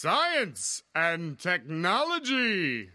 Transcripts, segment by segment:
Science and Technology.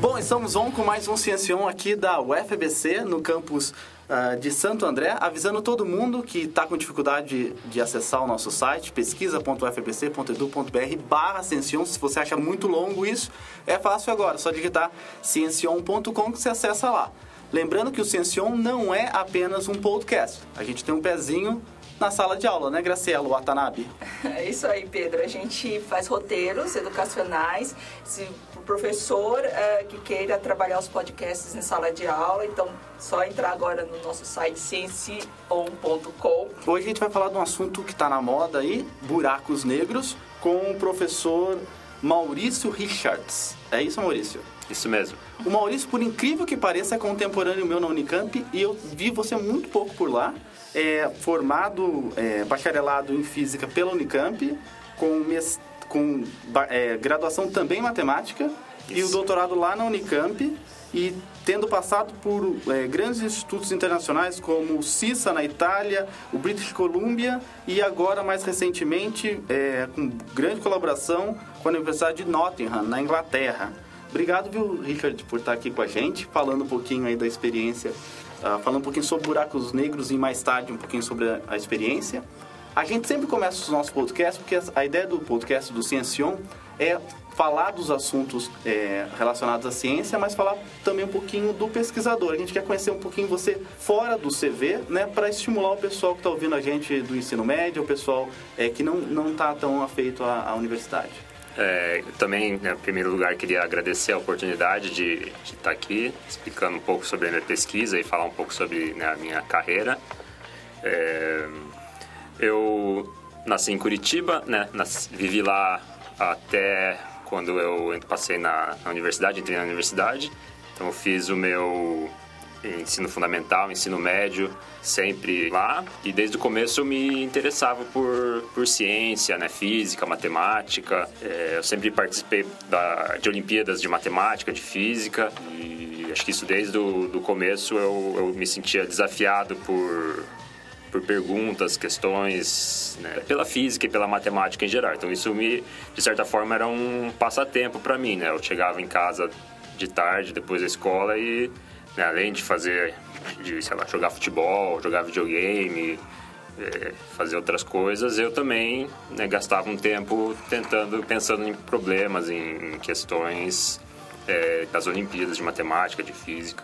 Bom, estamos on com mais um Ciencion aqui da UFBC, no campus uh, de Santo André, avisando todo mundo que está com dificuldade de, acessar o nosso site, pesquisa.ufbc.edu.br barra Ciencion. Se você acha muito longo isso, é fácil agora, só digitar ciencion.com que você acessa lá. Lembrando que o Ciencion não é apenas um podcast. A gente tem um pezinho na sala de aula, né, Graciela Watanabe? É isso aí, Pedro. A gente faz roteiros educacionais. Se o professor é, que queira trabalhar os podcasts em sala de aula, então só entrar agora no nosso site ciencion.com. Hoje a gente vai falar de um assunto que está na moda aí, buracos negros, com o professor Maurício Richards. É isso, Maurício? Isso mesmo. O Maurício, por incrível que pareça, é contemporâneo meu na Unicamp e eu vi você muito pouco por lá é formado, é, bacharelado em física pela Unicamp, com, com é, graduação também em matemática Isso. e o doutorado lá na Unicamp e tendo passado por é, grandes institutos internacionais como o CISA na Itália, o British Columbia e agora mais recentemente é, com grande colaboração com a Universidade de Nottingham na Inglaterra. Obrigado, viu, Richard, por estar aqui com a gente, falando um pouquinho aí da experiência uh, falando um pouquinho sobre buracos negros e mais tarde um pouquinho sobre a, a experiência. A gente sempre começa os nossos podcasts porque a ideia do podcast do Ciencion é falar dos assuntos é, relacionados à ciência, mas falar também um pouquinho do pesquisador. A gente quer conhecer um pouquinho você fora do CV, né, para estimular o pessoal que está ouvindo a gente do ensino médio, o pessoal é, que não está tão afeito à, à universidade. É, também, né, em primeiro lugar, queria agradecer a oportunidade de, de estar aqui explicando um pouco sobre a minha pesquisa e falar um pouco sobre né, a minha carreira. É, eu nasci em Curitiba, né, nasci, vivi lá até quando eu passei na, na universidade, entrei na universidade. Então, eu fiz o meu ensino fundamental, ensino médio, sempre lá. E desde o começo eu me interessava por, por ciência, né? física, matemática. É, eu sempre participei da, de Olimpíadas de matemática, de física. E acho que isso desde o do começo eu, eu me sentia desafiado por por perguntas, questões, né, pela física e pela matemática em geral. Então isso me, de certa forma, era um passatempo para mim, né? Eu chegava em casa de tarde, depois da escola e né? Além de fazer, de, sei lá, jogar futebol, jogar videogame, é, fazer outras coisas, eu também né, gastava um tempo tentando, pensando em problemas, em, questões é, das Olimpíadas de matemática, de física.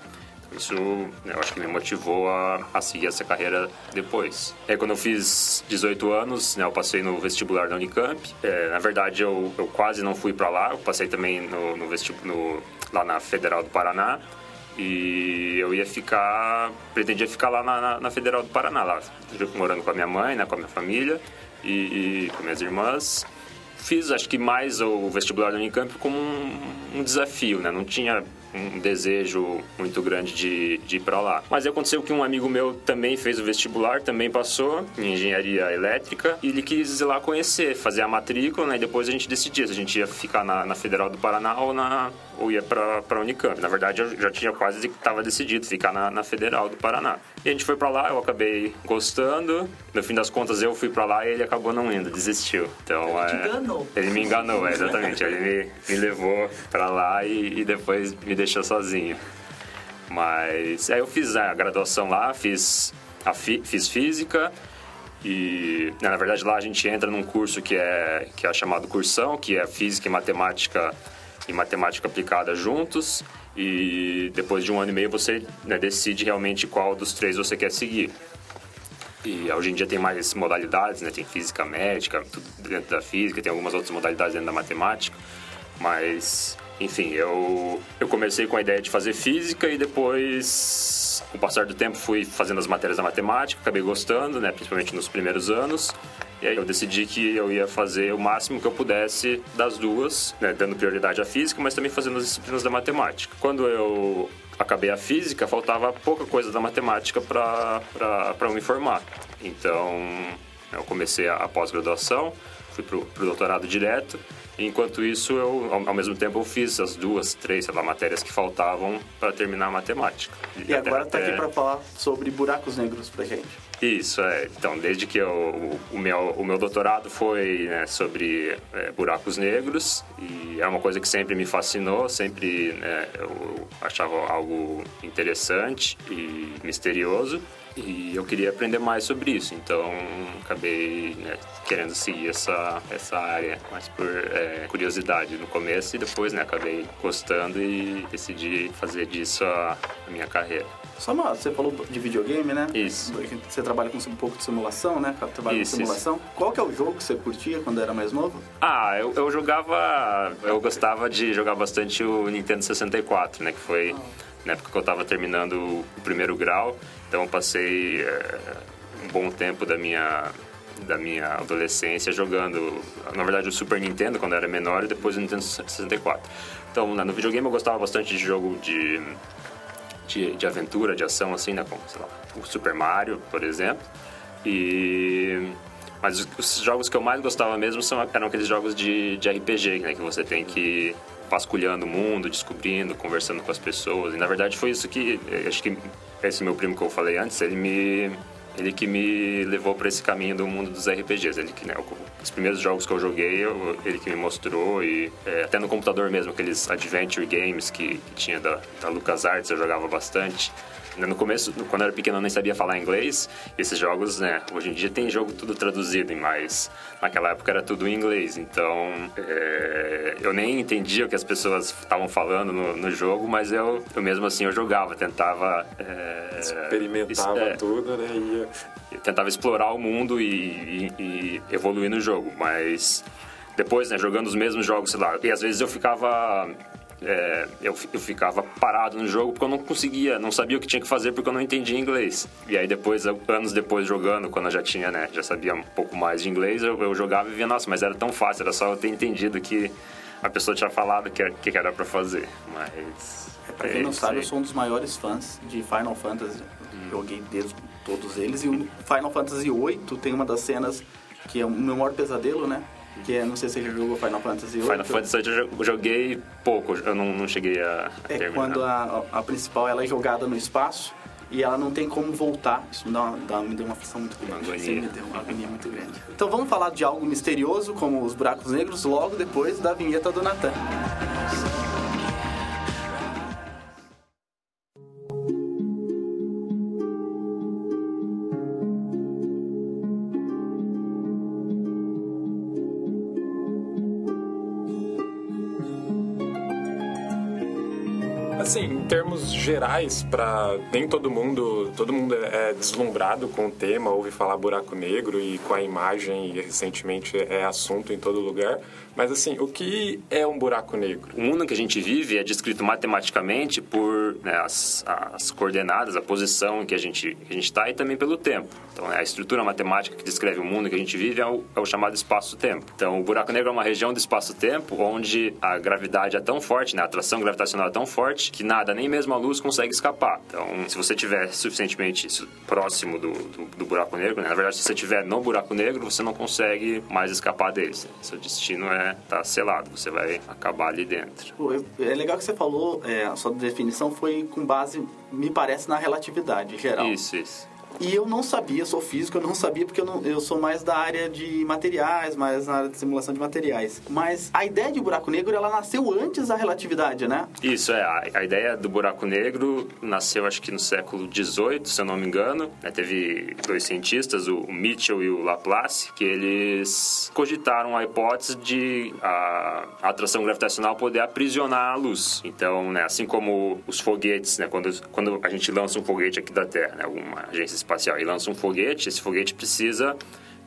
Isso né, eu acho que me motivou a, a seguir essa carreira depois. Aí, quando eu fiz 18 anos, né, eu passei no vestibular da Unicamp. É, na verdade, eu, eu quase não fui para lá. Eu passei também no, no, lá na Federal do Paraná. E eu ia ficar, pretendia ficar lá na, na, na, Federal do Paraná, lá, morando com a minha mãe, né, com a minha família e, e com minhas irmãs. Fiz, acho que mais o vestibular da Unicamp como um, um desafio, né? Não tinha um desejo muito grande de, de ir para lá. Mas aconteceu que um amigo meu também fez o vestibular, também passou em engenharia elétrica e ele quis ir lá conhecer, fazer a matrícula, né? E depois a gente decidia se a gente ia ficar na, na Federal do Paraná ou, na, ou ia para Unicamp. Na verdade, eu já tinha quase estava decidido ficar na, na Federal do Paraná. E a gente foi para lá, eu acabei gostando. No fim das contas, eu fui para lá e ele acabou não indo, desistiu. Então, ele é, enganou. Ele me enganou, é, exatamente. ele me, me levou para lá e, e depois me deixou sozinho. Mas aí eu fiz a graduação lá, fiz, a fi, fiz física e na verdade lá a gente entra num curso que é, que é chamado cursão, que é física e matemática e matemática aplicada juntos e depois de um ano e meio você né, decide realmente qual dos três você quer seguir. E hoje em dia tem mais modalidades, né? Tem física médica, tudo dentro da física, tem algumas outras modalidades dentro da matemática, mas enfim, eu, eu comecei com a ideia de fazer física e depois, com o passar do tempo, fui fazendo as matérias da matemática, acabei gostando, né, principalmente nos primeiros anos. E aí eu decidi que eu ia fazer o máximo que eu pudesse das duas, né, dando prioridade à física, mas também fazendo as disciplinas da matemática. Quando eu acabei a física, faltava pouca coisa da matemática para me formar. Então, eu comecei a, a pós-graduação, fui para o doutorado direto Enquanto isso, eu, ao, ao mesmo tempo, eu fiz as duas, três, sei lá, matérias que faltavam para terminar a matemática. E agora tá aqui para falar sobre buracos negros pra gente. Isso, é. Então, desde que eu, o, o meu, o meu doutorado foi né, sobre é, buracos negros e é uma coisa que sempre me fascinou, sempre né, eu achava algo interessante e misterioso e eu queria aprender mais sobre isso, então acabei né, querendo seguir essa, essa área, mais por é, curiosidade no começo e depois né, acabei gostando e decidi fazer disso a, a minha carreira. Só uma, você falou de videogame, né? Isso. Você trabalha com um pouco de simulação, né? Trabalha Isso, com simulação. Qual que é o jogo que você curtia quando era mais novo? Ah, eu, eu jogava. Eu gostava de jogar bastante o Nintendo 64, né? Que foi na época que eu estava terminando o primeiro grau. Então eu passei é, um bom tempo da minha da minha adolescência jogando, na verdade, o Super Nintendo quando eu era menor e depois o Nintendo 64. Então, no videogame eu gostava bastante de jogo de de, de aventura, de ação, assim, né? Como, sei lá, o Super Mario, por exemplo. E... Mas os, os jogos que eu mais gostava mesmo são, eram aqueles jogos de, de RPG, né? Que você tem que vasculhando o mundo, descobrindo, conversando com as pessoas. E, na verdade, foi isso que... Acho que esse meu primo que eu falei antes, ele me ele que me levou para esse caminho do mundo dos RPGs. Ele que, né, os primeiros jogos que eu joguei, eu, ele que me mostrou e é, até no computador mesmo, aqueles adventure games que, que tinha da, da LucasArts, eu jogava bastante. No começo, quando eu era pequeno, eu nem sabia falar inglês. Esses jogos, né? Hoje em dia tem jogo tudo traduzido, mas naquela época era tudo em inglês. Então, é, eu nem entendia o que as pessoas estavam falando no, no, jogo, mas eu, eu mesmo assim eu jogava, tentava... É, Experimentava é, tudo, né? Ia... Eu tentava explorar o mundo e, e, e evoluir no jogo, mas depois, né, jogando os mesmos jogos, sei lá, e às vezes eu ficava é, eu, eu ficava parado no jogo porque eu não conseguia, não sabia o que tinha que fazer porque eu não entendia inglês. E aí depois, anos depois jogando, quando eu já tinha, né, já sabia um pouco mais de inglês, eu, eu jogava e via, nossa, mas era tão fácil, era só eu ter entendido que a pessoa tinha falado que, que era para fazer. Mas. É, pra quem não sabe, eu sou um dos maiores fãs de Final Fantasy. Hum. Joguei desde todos eles. E o Final Fantasy VIII tem uma das cenas que é o meu maior pesadelo, né? Que é, não sei se você já jogou Final Fantasy VIII. Final Fantasy VIII eu joguei pouco, eu não, não cheguei a, a é terminar. quando a, a principal ela é jogada no espaço e ela não tem como voltar. Isso me, dá uma, dá, me deu uma aflição muito grande. Agonia. me deu uma agonia muito grande. Então vamos falar de algo misterioso, como os buracos negros, logo depois da vinheta do Natan. Termos gerais, para nem todo mundo, todo mundo é, é deslumbrado com o tema, ouve falar buraco negro e com a imagem e recentemente é assunto em todo lugar. Mas assim, o que é um buraco negro? O mundo que a gente vive é descrito matematicamente por né, as, as, coordenadas, a posição em que a gente está e também pelo tempo. Então, né, a estrutura matemática que descreve o mundo que a gente vive é o, é o chamado espaço-tempo. Então, o buraco negro é uma região do espaço-tempo onde a gravidade é tão forte, né, a atração gravitacional é tão forte que nada, nem mesmo a luz consegue escapar. Então, se você estiver suficientemente próximo do, do, do buraco negro, né, na verdade, se você estiver no buraco negro, você não consegue mais escapar dele. Seu destino é tá selado, você vai acabar ali dentro. É legal que você falou, é, a sua definição foi com base, me parece, na relatividade geral. Isso, isso. E eu não sabia, sou físico, eu não sabia porque eu, não, eu sou mais da área de materiais, mais na área de simulação de materiais. Mas a ideia de buraco negro, ela nasceu antes da relatividade, né? Isso, é. A, a ideia do buraco negro nasceu, acho que no século XVIII, se eu não me engano. Né? Teve dois cientistas, o, o Mitchell e o Laplace, que eles cogitaram a hipótese de a, a atração gravitacional poder aprisionar a luz. Então, né, assim como os foguetes, né, quando, quando a gente lança um foguete aqui da Terra, né, alguma agência espacial. E lança um foguete, esse foguete precisa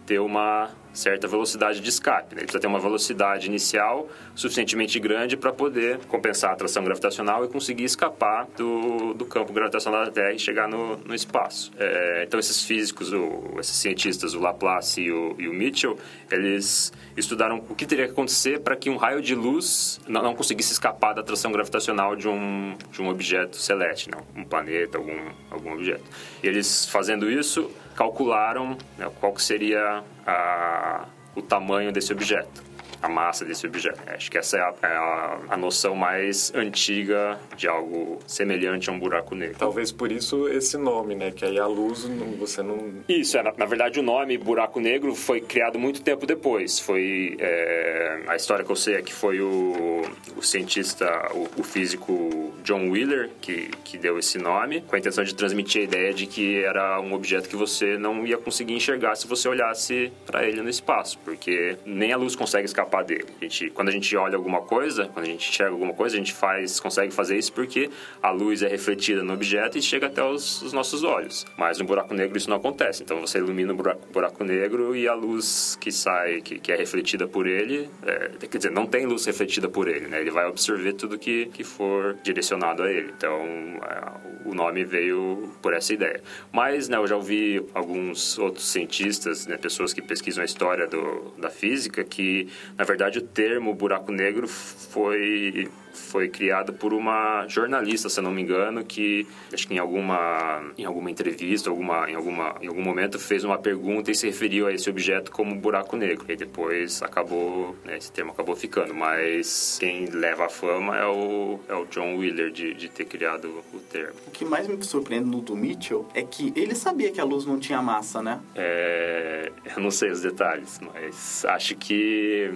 ter uma certa velocidade de escape. Né? Ele precisa ter uma velocidade inicial suficientemente grande para poder compensar a atração gravitacional e conseguir escapar do, do campo gravitacional da Terra e chegar no, no espaço. É, então, esses físicos, o, esses cientistas, o Laplace e o, e o, Mitchell, eles estudaram o que teria que acontecer para que um raio de luz não, não, conseguisse escapar da atração gravitacional de um, de um objeto celeste, não, um planeta, algum, algum objeto. E eles, fazendo isso, calcularam né, qual que seria a, o tamanho desse objeto. A massa desse objeto. Acho que essa é a, é a, a noção mais antiga de algo semelhante a um buraco negro. Talvez por isso esse nome, né? Que aí a luz não, você não. Isso, é, na, na, verdade o nome buraco negro foi criado muito tempo depois. Foi é, a história que eu sei é que foi o, o cientista, o, o, físico John Wheeler que, que deu esse nome, com a intenção de transmitir a ideia de que era um objeto que você não ia conseguir enxergar se você olhasse para ele no espaço, porque nem a luz consegue escapar dele. A gente, quando a gente olha alguma coisa, quando a gente enxerga alguma coisa, a gente faz, consegue fazer isso porque a luz é refletida no objeto e chega até os, os nossos olhos. Mas no buraco negro isso não acontece. Então você ilumina o buraco, buraco negro e a luz que sai, que, que é refletida por ele, é, quer dizer, não tem luz refletida por ele, né? Ele vai absorver tudo que, que for direcionado a ele. Então é, o nome veio por essa ideia. Mas né, eu já ouvi alguns outros cientistas, né, pessoas que pesquisam a história do, da física, que na verdade o termo buraco negro foi foi criado por uma jornalista, se não me engano, que acho que em alguma em alguma entrevista, alguma em alguma em algum momento fez uma pergunta e se referiu a esse objeto como buraco negro. E depois acabou, né, esse termo acabou ficando, mas quem leva a fama é o é o John Wheeler de, de ter criado o termo. O que mais me surpreende no do Mitchell é que ele sabia que a luz não tinha massa, né? É, eu não sei os detalhes, mas acho que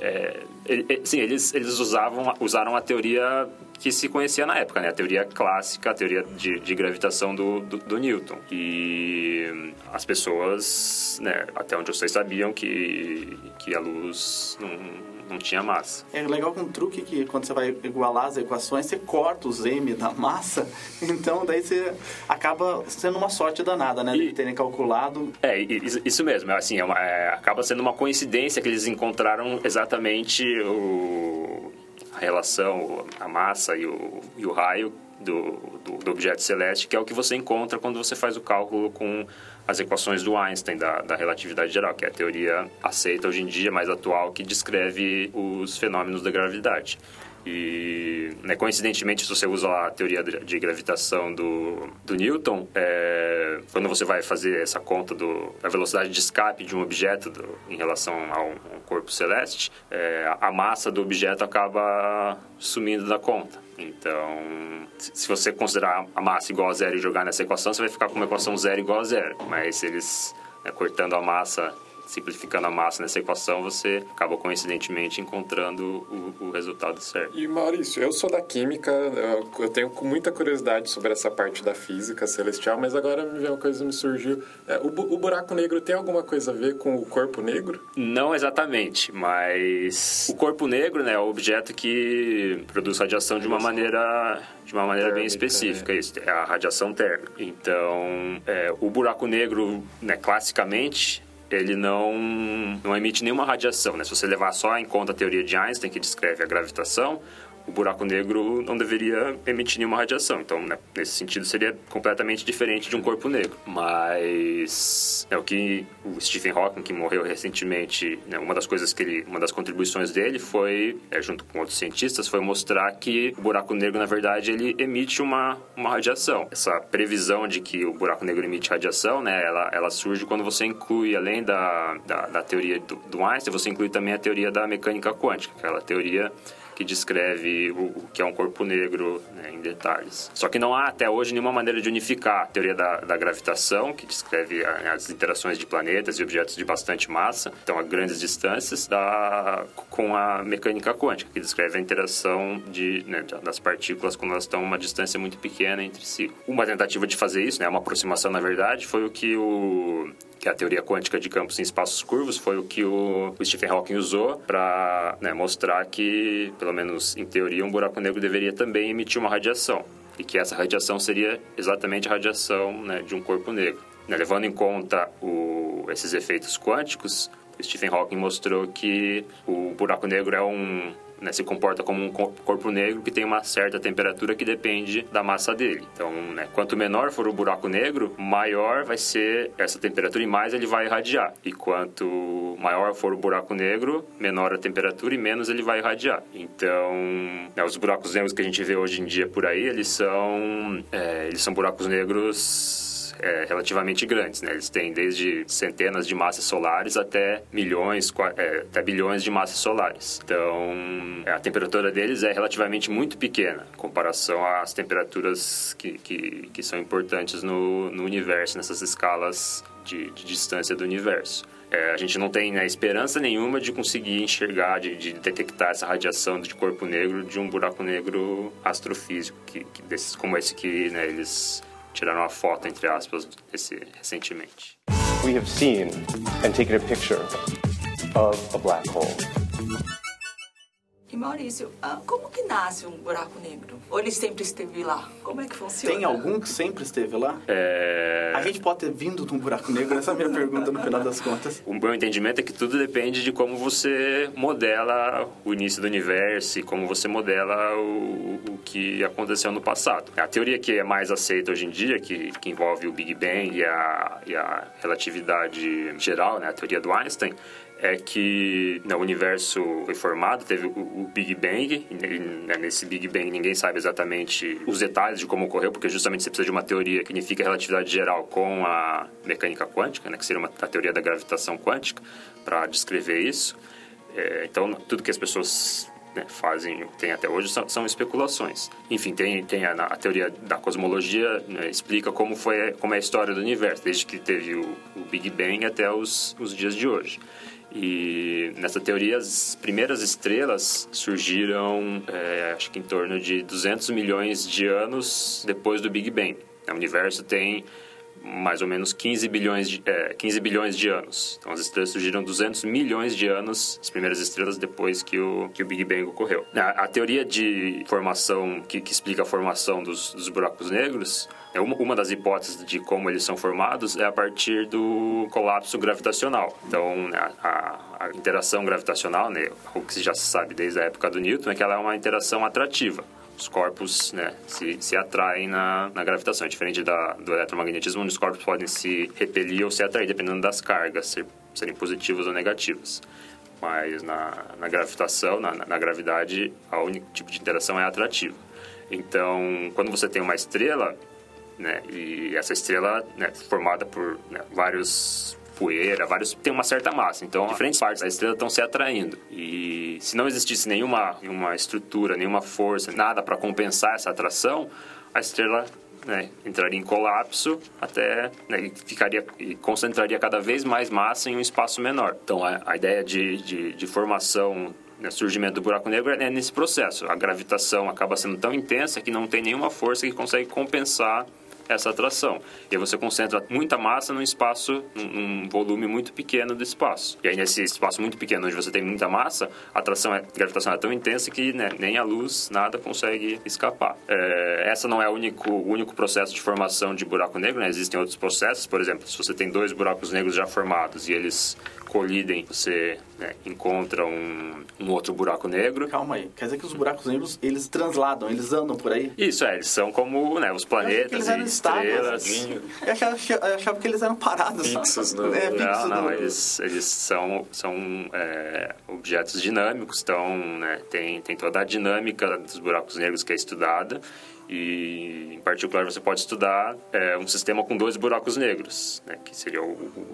é, sim, eles, eles usavam, usaram a teoria que se conhecia na época, né? A teoria clássica, a teoria de, de gravitação do, do, do, Newton. E as pessoas, né, até onde eu sei, sabiam que, que a luz não, não tinha massa. É legal com um truque que quando você vai igualar as equações, você corta os m da massa, então daí você acaba sendo uma sorte danada, né? E, de terem calculado. É, isso mesmo, assim, é uma, é, acaba sendo uma coincidência que eles encontraram exatamente o, a relação, a massa e o, e o raio do, do, do, objeto celeste, que é o que você encontra quando você faz o cálculo com as equações do Einstein, da, da relatividade geral, que é a teoria aceita hoje em dia, mais atual, que descreve os fenômenos da gravidade. E, né, coincidentemente, se você usa a teoria de gravitação do, do Newton, é, quando você vai fazer essa conta do, da velocidade de escape de um objeto do, em relação a um, um corpo celeste, é, a massa do objeto acaba sumindo da conta. Então, se você considerar a massa igual a zero e jogar nessa equação, você vai ficar com uma equação zero igual a zero. Mas eles, né, cortando a massa simplificando a massa nessa equação, você acaba coincidentemente encontrando o, o, resultado certo. E Maurício, eu sou da química, eu tenho muita curiosidade sobre essa parte da física celestial, mas agora me uma coisa me surgiu. É, o, o buraco negro tem alguma coisa a ver com o corpo negro? Não exatamente, mas o corpo negro né, é o objeto que produz radiação de uma maneira de uma maneira bem específica, é. isso, é a radiação térmica. Então, é, o buraco negro, né, classicamente, ele não, não emite nenhuma radiação. Né? Se você levar só em conta a teoria de Einstein, que descreve a gravitação, o buraco negro não deveria emitir nenhuma radiação. Então, né, nesse sentido, seria completamente diferente de um corpo negro. Mas é o que o Stephen Hawking, que morreu recentemente, né, uma das coisas que ele, uma das contribuições dele foi, é, junto com outros cientistas, foi mostrar que o buraco negro, na verdade, ele emite uma, uma radiação. Essa previsão de que o buraco negro emite radiação, né, ela, ela surge quando você inclui, além da, da, da teoria do, do Einstein, você inclui também a teoria da mecânica quântica, aquela teoria que descreve o, o que é um corpo negro né, em detalhes. Só que não há até hoje nenhuma maneira de unificar a teoria da, da gravitação, que descreve as interações de planetas e objetos de bastante massa, então a grandes distâncias, da, com a mecânica quântica, que descreve a interação de, né, das partículas quando elas estão a uma distância muito pequena entre si. Uma tentativa de fazer isso, né, uma aproximação na verdade, foi o que o que é a teoria quântica de campos em espaços curvos, foi o que o, Stephen Hawking usou para né, mostrar que, pelo menos em teoria, um buraco negro deveria também emitir uma radiação e que essa radiação seria exatamente a radiação né, de um corpo negro. Né, levando em conta o, esses efeitos quânticos, Stephen Hawking mostrou que o buraco negro é um né, se comporta como um corpo negro que tem uma certa temperatura que depende da massa dele. Então, né, quanto menor for o buraco negro, maior vai ser essa temperatura e mais ele vai irradiar. E quanto maior for o buraco negro, menor a temperatura e menos ele vai irradiar. Então, né, os buracos negros que a gente vê hoje em dia por aí, eles são, é, eles são buracos negros é, relativamente grandes, né? Eles têm desde centenas de massas solares até milhões, é, até bilhões de massas solares. Então, a temperatura deles é relativamente muito pequena em comparação às temperaturas que, que, que são importantes no, no universo, nessas escalas de, de distância do universo. É, a gente não tem né, esperança nenhuma de conseguir enxergar, de, de, detectar essa radiação de corpo negro de um buraco negro astrofísico, que, que desses, como esse que né, eles tiraram uma foto, entre aspas, esse, recentemente. We have seen and taken a picture of a black hole. E Maurício, ah, como que nasce um buraco negro? Ou ele sempre esteve lá? Como é que funciona? Tem algum que sempre esteve lá? É... A gente pode ter vindo de um buraco negro? Essa é a minha pergunta no final das contas. O meu entendimento é que tudo depende de como você modela o início do universo e como você modela o, o que aconteceu no passado. A teoria que é mais aceita hoje em dia, que, que envolve o Big Bang e a, e a relatividade geral, né, a teoria do Einstein, é que no universo foi formado, teve o, o Big Bang, e, né, nesse Big Bang ninguém sabe exatamente os detalhes de como ocorreu, porque justamente você precisa de uma teoria que unifica a relatividade geral com a mecânica quântica, né, que seria uma, a teoria da gravitação quântica, para descrever isso. É, então, tudo que as pessoas né, fazem, tem até hoje, são, são, especulações. Enfim, tem, tem a, a teoria da cosmologia, né, explica como, foi, como é a história do universo, desde que teve o, o Big Bang até os, os dias de hoje. E nessa teoria, as primeiras estrelas surgiram, é, acho que em torno de 200 milhões de anos depois do Big Bang. O universo tem mais ou menos 15 bilhões de, é, 15 bilhões de anos. Então, as estrelas surgiram 200 milhões de anos, as primeiras estrelas, depois que o, que o Big Bang ocorreu. A, a teoria de formação, que, que explica a formação dos, dos buracos negros, uma, uma das hipóteses de como eles são formados é a partir do colapso gravitacional. Então, né, a, a, interação gravitacional, né, o que já se sabe desde a época do Newton, é que ela é uma interação atrativa os corpos né, se, se atraem na, na gravitação. É diferente da, do eletromagnetismo, onde os corpos podem se repelir ou se atrair, dependendo das cargas, ser, serem positivas ou negativas. Mas na, na gravitação, na, na gravidade, o único tipo de interação é atrativa. Então, quando você tem uma estrela, né? E essa estrela, né, formada por né, vários poeira, vários tem uma certa massa. Então, diferentes partes da estrela estão se atraindo. E se não existisse nenhuma, nenhuma estrutura, nenhuma força, nada para compensar essa atração, a estrela né, entraria em colapso até né, ficaria e concentraria cada vez mais massa em um espaço menor. Então, a, a ideia de, de, de formação né, surgimento do buraco negro é nesse processo. A gravitação acaba sendo tão intensa que não tem nenhuma força que consegue compensar essa atração. E aí você concentra muita massa num espaço, num, volume muito pequeno do espaço. E aí nesse espaço muito pequeno, onde você tem muita massa, a atração, é, a gravitação é tão intensa que né, nem a luz, nada consegue escapar. É, essa não é o único, o único processo de formação de buraco negro, né? Existem outros processos, por exemplo, se você tem dois buracos negros já formados e eles colidem, você né, encontra um, um, outro buraco negro. Calma aí, quer dizer que os buracos negros, eles transladam, eles andam por aí? Isso, é, eles são como né, os planetas e estrelas. Eu achava, eu achava, que eles eram parados. Fixos, no... é, não, não, no... eles, eles são, são é, objetos dinâmicos, então né, tem, tem toda a dinâmica dos buracos negros que é estudada e, em particular, você pode estudar é, um sistema com dois buracos negros, né, que seria o,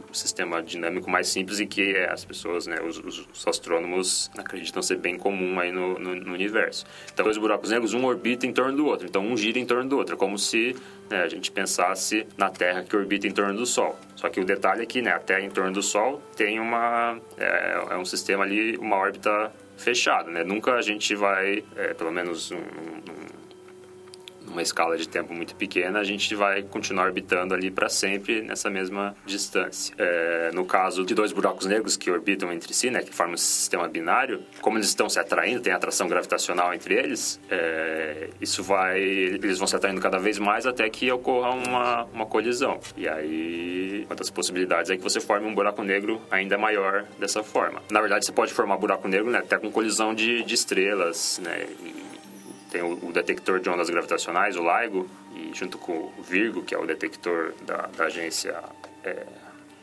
o, sistema dinâmico mais simples e que as pessoas, né, os, os, astrônomos acreditam ser bem comum aí no, no, no, universo. Então, dois buracos negros, um orbita em torno do outro. Então, um gira em torno do outro. É como se né, a gente pensasse na Terra que orbita em torno do Sol. Só que o detalhe é que né, a Terra em torno do Sol tem uma... é, é um sistema ali, uma órbita fechada, né? Nunca a gente vai, é, pelo menos um, um numa escala de tempo muito pequena, a gente vai continuar orbitando ali para sempre nessa mesma distância. É, no caso de dois buracos negros que orbitam entre si, né, que formam um sistema binário, como eles estão se atraindo, tem atração gravitacional entre eles, é, isso vai, eles vão se atraindo cada vez mais até que ocorra uma, uma colisão. E aí, das possibilidades é que você forme um buraco negro ainda maior dessa forma. Na verdade, você pode formar buraco negro né, até com colisão de, de estrelas, né, tem o, o, detector de ondas gravitacionais, o LIGO, e junto com o Virgo, que é o detector da, da agência... É,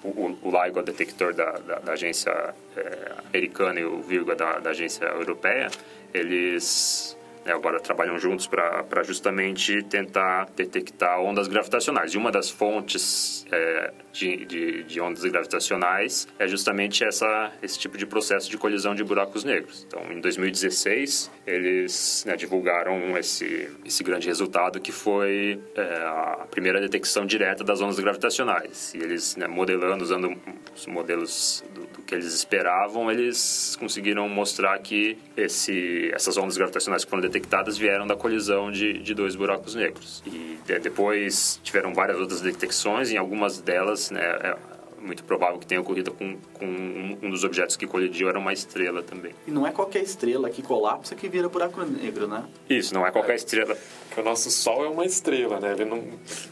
o, o, LIGO é o detector da, da, da agência é, americana e o Virgo é da, da agência europeia, eles né, agora trabalham juntos para justamente tentar detectar ondas gravitacionais. E uma das fontes é, de, de, de, ondas gravitacionais é justamente essa, esse tipo de processo de colisão de buracos negros. Então, em 2016, eles né, divulgaram esse, esse grande resultado que foi é, a primeira detecção direta das ondas gravitacionais. E eles, né, modelando, usando os modelos do, do, que eles esperavam, eles conseguiram mostrar que esse, essas ondas gravitacionais que foram detectadas vieram da colisão de, de dois buracos negros. E de, depois tiveram várias outras detecções, em algumas delas, né, é, muito provável que tenha ocorrido com, com um dos objetos que colidiu era uma estrela também. E não é qualquer estrela que colapsa que vira buraco negro, né? Isso, não é qualquer é. estrela. Porque o nosso Sol é uma estrela, né? Ele não...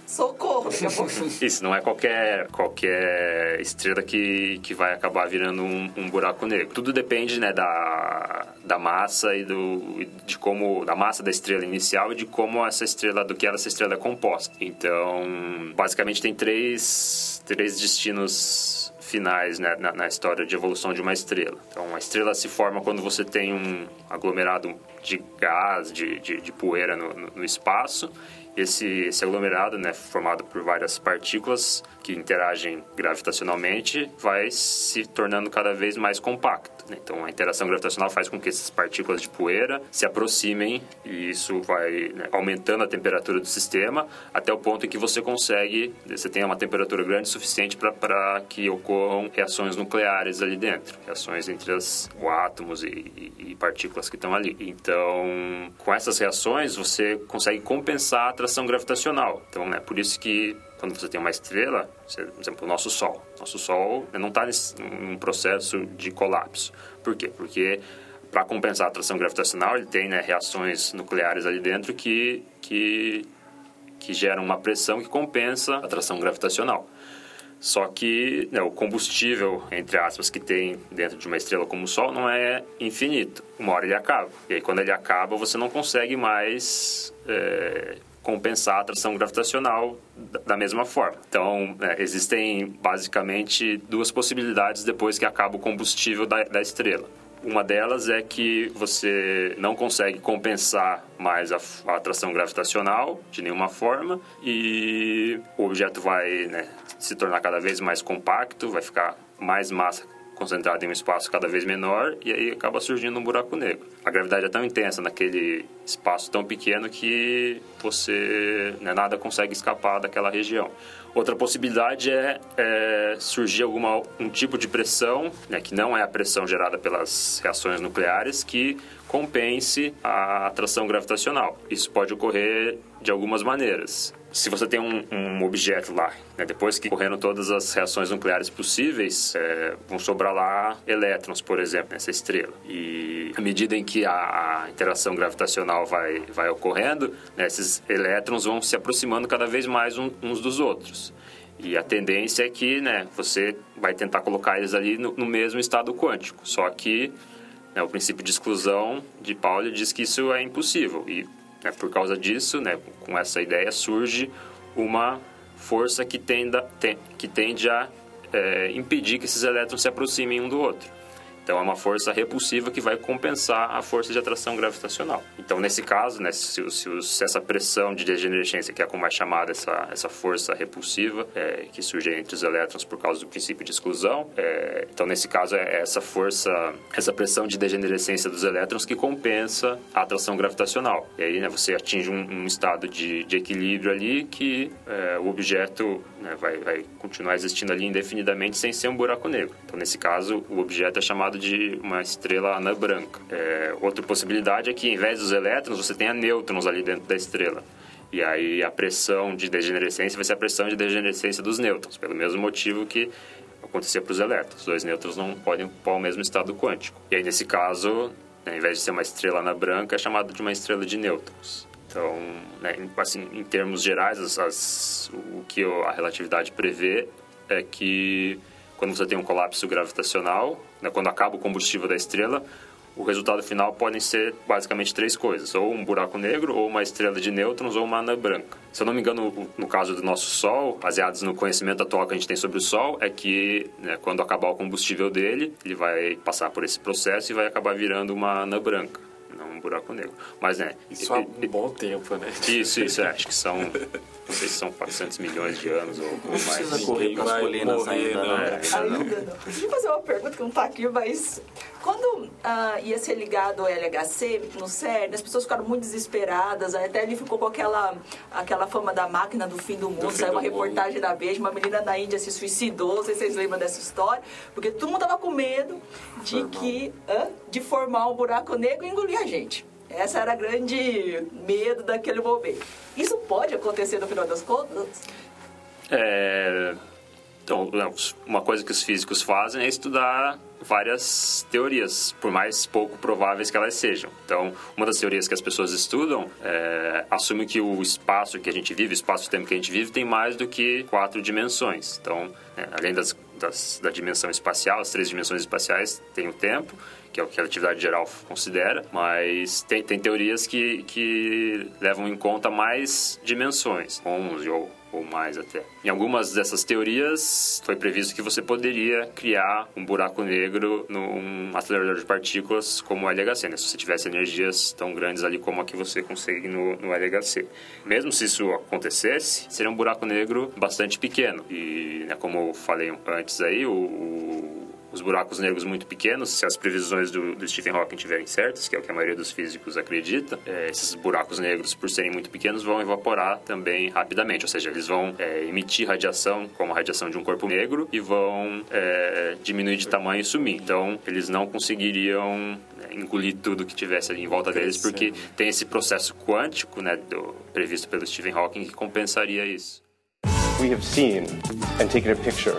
Socorro! Isso, não é qualquer, qualquer estrela que, que vai acabar virando um, um buraco negro. Tudo depende, né, da, da massa e do, de como... da massa da estrela inicial e de como essa estrela, do que essa estrela é composta. Então, basicamente tem três, três destinos finais né, na, na, história de evolução de uma estrela. Então, a estrela se forma quando você tem um aglomerado de gás, de, de, de poeira no, no, no espaço. Esse, esse aglomerado, né, formado por várias partículas que interagem gravitacionalmente, vai se tornando cada vez mais compacto. Né? Então, a interação gravitacional faz com que essas partículas de poeira se aproximem e isso vai né, aumentando a temperatura do sistema até o ponto em que você consegue, você tem uma temperatura grande o suficiente para que ocorram reações nucleares ali dentro, reações entre as, átomos e, e, e partículas que estão ali. Então, com essas reações, você consegue compensar a atração gravitacional. Então, é por isso que quando você tem uma estrela, por exemplo, o nosso Sol. Nosso Sol não está num processo de colapso. Por quê? Porque para compensar a atração gravitacional, ele tem né, reações nucleares ali dentro que, que, que geram uma pressão que compensa a atração gravitacional. Só que né, o combustível, entre aspas, que tem dentro de uma estrela como o Sol não é infinito. Uma hora ele acaba. E aí, quando ele acaba, você não consegue mais é, compensar a atração gravitacional da mesma forma. Então, é, existem basicamente duas possibilidades depois que acaba o combustível da, da estrela. Uma delas é que você não consegue compensar mais a, a, atração gravitacional de nenhuma forma e o objeto vai né, se tornar cada vez mais compacto, vai ficar mais massa concentrado em um espaço cada vez menor e aí acaba surgindo um buraco negro. A gravidade é tão intensa naquele espaço tão pequeno que você né, nada consegue escapar daquela região. Outra possibilidade é, é surgir alguma um tipo de pressão, né, que não é a pressão gerada pelas reações nucleares, que compense a atração gravitacional. Isso pode ocorrer de algumas maneiras se você tem um, um objeto lá, né, depois que ocorreram todas as reações nucleares possíveis, é, vão sobrar lá elétrons, por exemplo, nessa estrela. E à medida em que a, a interação gravitacional vai, vai ocorrendo, né, esses elétrons vão se aproximando cada vez mais um, uns dos outros. E a tendência é que né, você vai tentar colocar eles ali no, no mesmo estado quântico. Só que né, o princípio de exclusão de Pauli diz que isso é impossível. E é por causa disso, né, com essa ideia, surge uma força que, tenda, que tende a é, impedir que esses elétrons se aproximem um do outro. Então é uma força repulsiva que vai compensar a força de atração gravitacional. Então nesse caso, né, se, se, se essa pressão de degenerescência, que é como é chamada essa, essa força repulsiva, é, que surge entre os elétrons por causa do princípio de exclusão, é, então nesse caso é essa força, essa pressão de degenerescência dos elétrons que compensa a atração gravitacional. E aí né, você atinge um, um estado de, de, equilíbrio ali que é, o objeto né, vai, vai continuar existindo ali indefinidamente sem ser um buraco negro. Então nesse caso o objeto é chamado de uma estrela anã branca. É, outra possibilidade é que, em vez dos elétrons, você tenha nêutrons ali dentro da estrela. E aí a pressão de degenerescência vai ser a pressão de degenerescência dos nêutrons, pelo mesmo motivo que acontecia para os elétrons. Os dois nêutrons não podem ocupar o mesmo estado quântico. E aí, nesse caso, né, ao invés de ser uma estrela anã branca, é chamado de uma estrela de nêutrons. Então, né, assim, em termos gerais, as, as, o que a relatividade prevê é que quando você tem um colapso gravitacional, né, quando acaba o combustível da estrela, o resultado final podem ser basicamente três coisas: ou um buraco negro, ou uma estrela de nêutrons, ou uma anã branca. Se eu não me engano, no caso do nosso Sol, baseados no conhecimento atual que a gente tem sobre o Sol, é que né, quando acabar o combustível dele, ele vai passar por esse processo e vai acabar virando uma anã branca. Não um buraco negro. Mas, né... Isso há um bom tempo, né? Isso, isso, é, acho que são... Não sei se são 400 milhões de anos ou, ou mais. precisa correr para as colinas morrer, ainda, não. né? Ainda não. Ainda não. Deixa eu fazer uma pergunta que não está aqui, mas quando ah, ia ser ligado ao LHC no CERN, as pessoas ficaram muito desesperadas, aí até ele ficou com aquela, aquela fama da máquina do fim do mundo, fim saiu uma do mundo. reportagem da Veja, uma menina na Índia se suicidou, não sei se vocês lembram dessa história, porque todo mundo tava com medo de Formar. que, de formar um buraco negro e engolir a gente. Essa era a grande medo daquele momento. Isso pode acontecer no final das contas? É, então, uma coisa que os físicos fazem é estudar várias teorias, por mais pouco prováveis que elas sejam. Então, uma das teorias que as pessoas estudam é, assume que o espaço que a gente vive, o espaço-tempo que a gente vive, tem mais do que quatro dimensões. Então, é, além das, das, da dimensão espacial, as três dimensões espaciais, tem o tempo, que é o que a relatividade geral considera, mas tem, tem teorias que, que levam em conta mais dimensões, 11 ou ou mais até. Em algumas dessas teorias, foi previsto que você poderia criar um buraco negro num acelerador de partículas como o LHC, né? se você tivesse energias tão grandes ali como a que você consegue no, no LHC. Mesmo se isso acontecesse, seria um buraco negro bastante pequeno. E, né, como eu falei antes aí, o, o os buracos negros muito pequenos, se as previsões do, do Stephen Hawking estiverem certas, que é o que a maioria dos físicos acredita, é, esses buracos negros, por serem muito pequenos, vão evaporar também rapidamente. Ou seja, eles vão é, emitir radiação, como a radiação de um corpo negro, e vão é, diminuir de tamanho e sumir. Então, eles não conseguiriam né, engolir tudo que tivesse ali em volta deles, porque tem esse processo quântico, né, do, previsto pelo Stephen Hawking, que compensaria isso. we have seen and taken a picture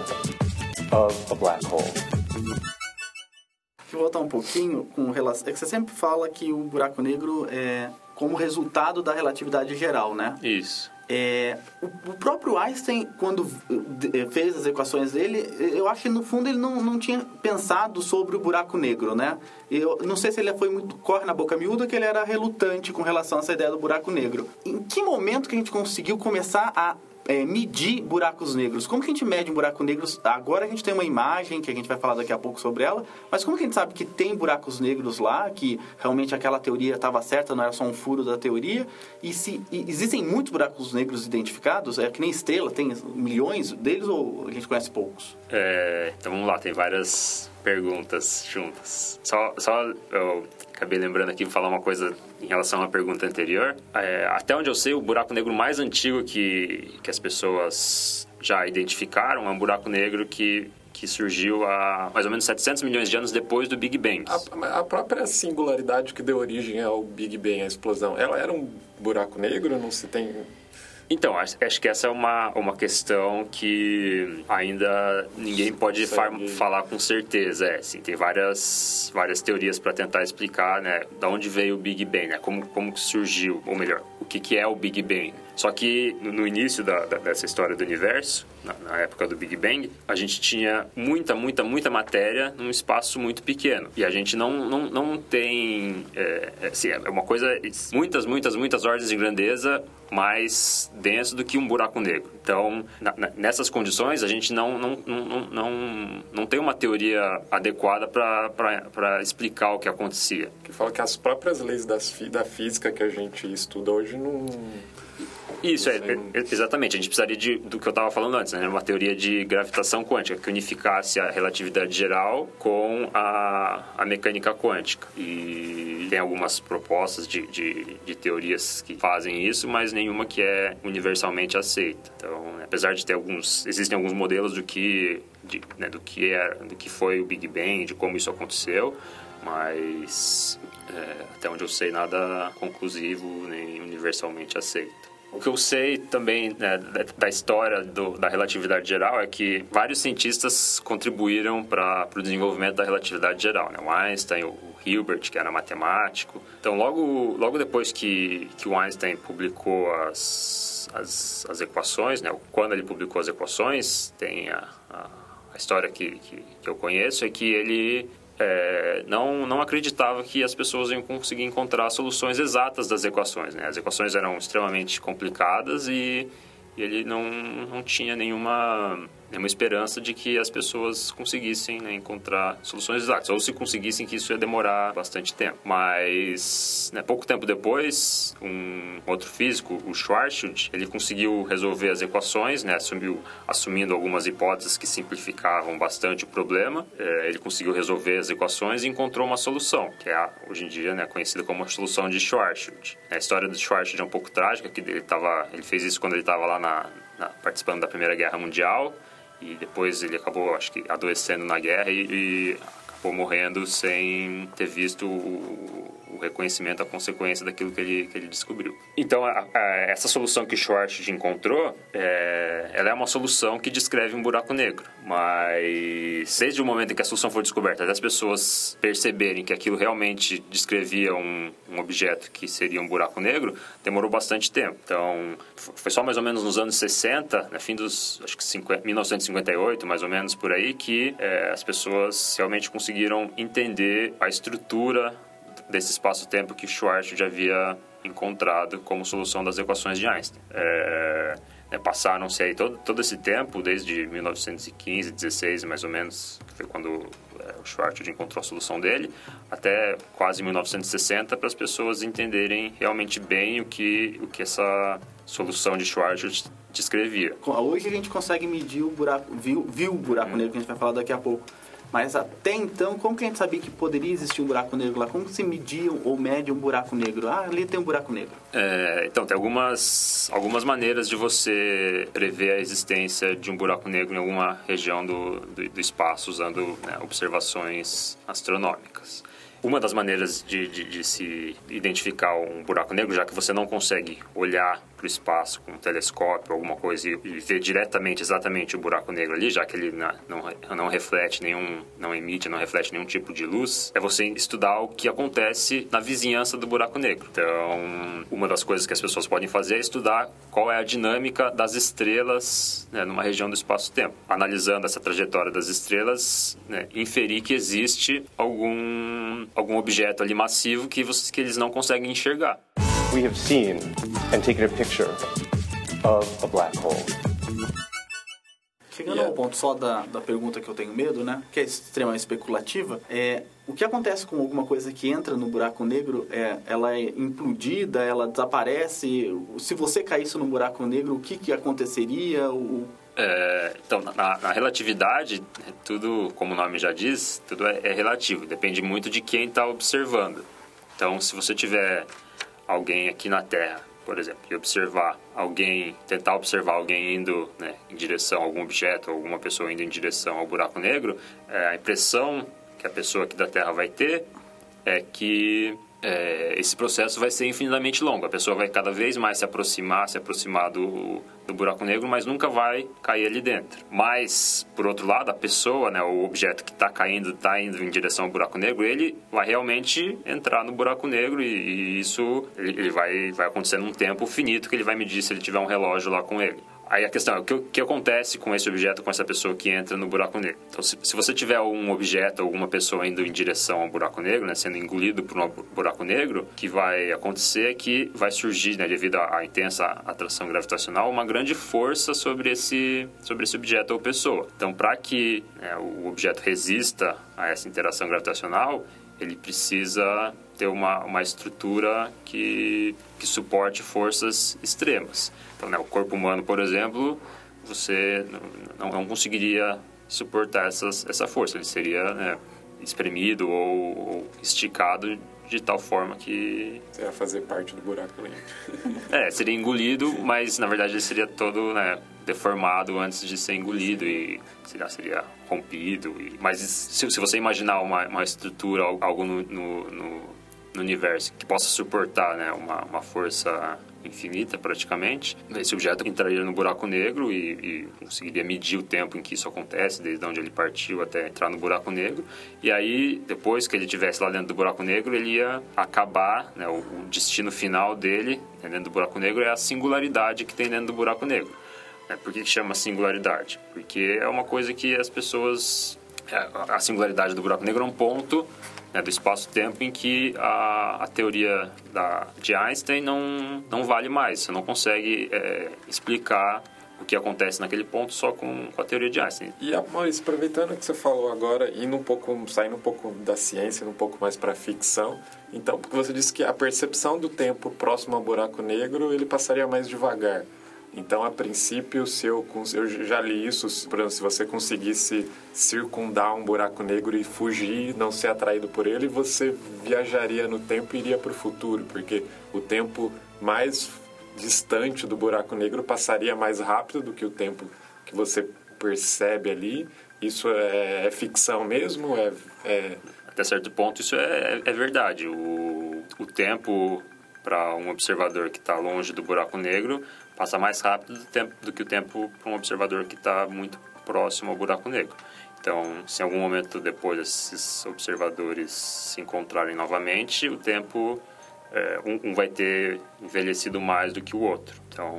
of a black hole. Deixa eu voltar um pouquinho com relação. É que você sempre fala que o buraco negro é como resultado da relatividade geral, né? Isso. É, o, o próprio Einstein, quando eh, fez as equações dele, eu acho que no fundo ele não, não tinha pensado sobre o buraco negro, né? Eu não sei se ele foi muito corre na boca miúda que ele era relutante com relação a essa ideia do buraco negro. Em que momento que a gente conseguiu começar a é, medir buracos negros. Como que a gente mede um buraco negro? Agora a gente tem uma imagem, que a gente vai falar daqui a pouco sobre ela, mas como que a gente sabe que tem buracos negros lá, que realmente aquela teoria estava certa, não era só um furo da teoria? E se e existem muitos buracos negros identificados? É que nem estrela, tem milhões deles ou a gente conhece poucos? É, então vamos lá, tem várias perguntas juntas. Só, só eu acabei lembrando aqui, vou falar uma coisa em relação à pergunta anterior. É, até onde eu sei, o buraco negro mais antigo que, que as pessoas já identificaram é um buraco negro que, que surgiu há mais ou menos 700 milhões de anos depois do Big Bang. A, a própria singularidade que deu origem ao Big Bang, à explosão, ela era um buraco negro? Não se tem... Então, acho que essa é uma, uma questão que ainda ninguém pode fa- Segue. falar com certeza. É, assim, tem várias, várias teorias para tentar explicar, né, da onde veio o Big Bang, né, como, como que surgiu, ou melhor, o que, que é o Big Bang. Só que no, início da, da- dessa história do universo, na, na época do Big Bang, a gente tinha muita, muita, muita matéria num espaço muito pequeno. E a gente não, não, não tem... É, é, assim, é uma coisa... Muitas, muitas, muitas ordens de grandeza mais denso do que um buraco negro. Então, na- na- nessas condições, a gente não, não, não, não, não, tem uma teoria adequada para explicar o que acontecia. Que fala que as próprias leis das, da física que a gente estuda hoje não... Isso, é, é, exatamente. A gente precisaria de, do que eu estava falando antes, né? Uma teoria de gravitação quântica que unificasse a relatividade geral com a, a mecânica quântica. E tem algumas propostas de, de, de teorias que fazem isso, mas nenhuma que é universalmente aceita. Então, apesar de ter alguns... Existem alguns modelos do que, de, né, do que, é, do que foi o Big Bang, de como isso aconteceu, mas é, até onde eu sei, nada conclusivo nem universalmente aceito. O que eu sei também né, da, história do, da relatividade geral é que vários cientistas contribuíram para o desenvolvimento da relatividade geral. Né? O Einstein, o Hilbert, que era matemático. Então, logo, logo depois que, que o Einstein publicou as, as, as equações, né? quando ele publicou as equações, tem a, a, a história que, que, que eu conheço, é que ele é, não, não acreditava que as pessoas iam conseguir encontrar soluções exatas das equações. Né? As equações eram extremamente complicadas e, e ele não, não tinha nenhuma, nenhuma esperança de que as pessoas conseguissem né, encontrar soluções exatas. Ou se conseguissem, que isso ia demorar bastante tempo. Mas, né, pouco tempo depois, um outro físico, o Schwarzschild, ele conseguiu resolver as equações, né, assumiu, assumindo algumas hipóteses que simplificavam bastante o problema. É, ele conseguiu resolver as equações e encontrou uma solução, que é a, hoje em dia né, conhecida como a solução de Schwarzschild. A história do Schwarzschild é um pouco trágica, que ele, tava, ele fez isso quando ele estava lá na, na, participando da Primeira Guerra Mundial e depois ele acabou, acho que, adoecendo na guerra e, e acabou morrendo sem ter visto o, o, reconhecimento, a consequência daquilo que ele, que ele descobriu. Então, a, a, essa solução que Schwarzschild encontrou, é, ela é uma solução que descreve um buraco negro. Mas, desde o momento em que a solução foi descoberta, até as pessoas perceberem que aquilo realmente descrevia um, um objeto que seria um buraco negro, demorou bastante tempo. Então, foi só mais ou menos nos anos 60, né, fim dos, acho que 50, 1958, mais ou menos por aí, que é, as pessoas realmente conseguiram entender a estrutura desse espaço-tempo que Schwarzschild já havia encontrado como solução das equações de Einstein. É, né, Passaram-se aí todo, todo esse tempo, desde 1915, 16 mais ou menos, que foi quando é, o Schwarzschild encontrou a solução dele, até quase 1960, para as pessoas entenderem realmente bem o que, o que essa solução de Schwarzschild descrevia. Hoje a gente consegue medir o buraco, viu, viu o buraco hum. negro, que a gente vai falar daqui a pouco. Mas até então, como que a gente sabia que poderia existir um buraco negro lá? Como se media ou mede um buraco negro? Ah, ali tem um buraco negro. É, então, tem algumas, algumas maneiras de você prever a existência de um buraco negro em alguma região do, do, do espaço, usando né, observações astronômicas. Uma das maneiras de, de, de, se identificar um buraco negro, já que você não consegue olhar para o espaço com um telescópio, alguma coisa, e, e, ver diretamente, exatamente o buraco negro ali, já que ele não, não, não, reflete nenhum, não emite, não reflete nenhum tipo de luz, é você estudar o que acontece na vizinhança do buraco negro. Então, uma das coisas que as pessoas podem fazer é estudar qual é a dinâmica das estrelas né, numa região do espaço-tempo. Analisando essa trajetória das estrelas, né, inferir que existe algum algum objeto ali massivo que, você, que eles não conseguem enxergar. We have seen and taken a picture of a black hole. Chegando yeah. ao ponto só da, da pergunta que eu tenho medo, né? Que é extremamente especulativa, é o que acontece com alguma coisa que entra no buraco negro? É, ela é implodida, ela desaparece? Se você caísse no buraco negro, o que, que aconteceria? O, é, então, na, na, relatividade, tudo, como o nome já diz, tudo é, é relativo. Depende muito de quem está observando. Então, se você tiver alguém aqui na Terra, por exemplo, e observar alguém, tentar observar alguém indo né, em direção a algum objeto, alguma pessoa indo em direção ao buraco negro, é, a impressão que a pessoa aqui da Terra vai ter é que é, esse processo vai ser infinitamente longo. A pessoa vai cada vez mais se aproximar, se aproximar do, do buraco negro, mas nunca vai cair ali dentro. Mas, por outro lado, a pessoa, né, o objeto que está caindo, está indo em direção ao buraco negro, ele vai realmente entrar no buraco negro e, e isso ele, ele vai, vai acontecer num tempo finito que ele vai medir se ele tiver um relógio lá com ele. Aí a questão é, o que, que, acontece com esse objeto, com essa pessoa que entra no buraco negro? Então, se, se você tiver um objeto alguma pessoa indo em direção ao buraco negro, né, sendo engolido por um buraco negro, que vai acontecer é que vai surgir, né, devido à, à intensa atração gravitacional, uma grande força sobre esse, sobre esse objeto ou pessoa. Então, para que né, o objeto resista a essa interação gravitacional, ele precisa ter uma, uma estrutura que, que suporte forças extremas. Então, né, o corpo humano, por exemplo, você não, não conseguiria suportar essas, essa força. Ele seria né, espremido ou, ou, esticado de tal forma que... Você ia fazer parte do buraco negro. é, seria engolido, mas na verdade ele seria todo né, deformado antes de ser engolido e seria, seria rompido. E, mas se, se você imaginar uma, uma estrutura, algo no, no, no, no universo que possa suportar né, uma, uma força infinita praticamente. Esse objeto entraria no buraco negro e, e, conseguiria medir o tempo em que isso acontece, desde onde ele partiu até entrar no buraco negro. E aí, depois que ele estivesse lá dentro do buraco negro, ele ia acabar, né, o, o, destino final dele né, dentro do buraco negro é a singularidade que tem dentro do buraco negro. É, por que, chama singularidade? Porque é uma coisa que as pessoas. É, a singularidade do buraco negro é um ponto né, do espaço-tempo em que a, a teoria da, de Einstein não, não vale mais. Você não consegue é, explicar o que acontece naquele ponto só com, com a teoria de Einstein. E, Maurício, aproveitando que você falou agora, indo um pouco, saindo um pouco da ciência, um pouco mais para ficção, então, porque você disse que a percepção do tempo próximo ao buraco negro, ele passaria mais devagar. Então, a princípio, se eu, eu já li isso, por exemplo, se você conseguisse circundar um buraco negro e fugir, não ser atraído por ele, você viajaria no tempo e iria para o futuro, porque o tempo mais distante do buraco negro passaria mais rápido do que o tempo que você percebe ali. Isso é, é ficção mesmo? É, é, Até certo ponto, isso é, é verdade. O, o tempo para um observador que está longe do buraco negro passa mais rápido do, tempo, do que o tempo para um observador que está muito próximo ao buraco negro. Então, se em algum momento depois esses observadores se encontrarem novamente, o tempo é, um, um, vai ter envelhecido mais do que o outro. Então,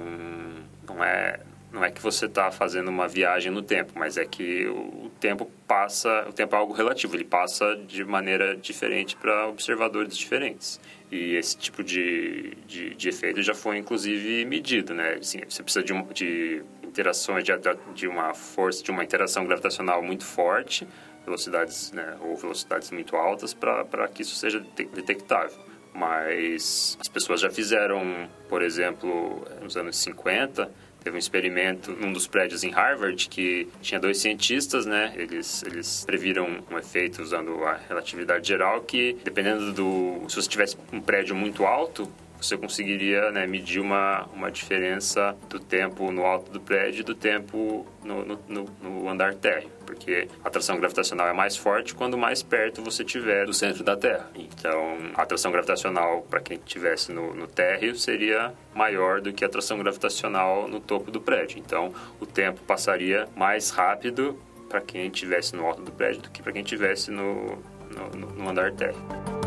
não é não é que você está fazendo uma viagem no tempo, mas é que o tempo passa, o tempo é algo relativo, ele passa de maneira diferente para observadores diferentes. E esse tipo de, de, de, efeito já foi, inclusive, medido, né? Assim, você precisa de, de interações, de, de uma força, de uma interação gravitacional muito forte, velocidades, né, ou velocidades muito altas, para que isso seja detectável mas as pessoas já fizeram, por exemplo, nos anos 50, teve um experimento num dos prédios em Harvard que tinha dois cientistas, né? Eles, eles previram um efeito usando a relatividade geral que, dependendo do... Se você tivesse um prédio muito alto, você conseguiria né, medir uma, uma diferença do tempo no alto do prédio e do tempo no, no, no, no andar térreo, porque a atração gravitacional é mais forte quando mais perto você estiver do centro da Terra. Então, a atração gravitacional para quem estivesse no, no térreo seria maior do que a atração gravitacional no topo do prédio. Então, o tempo passaria mais rápido para quem estivesse no alto do prédio do que para quem estivesse no, no, no andar térreo.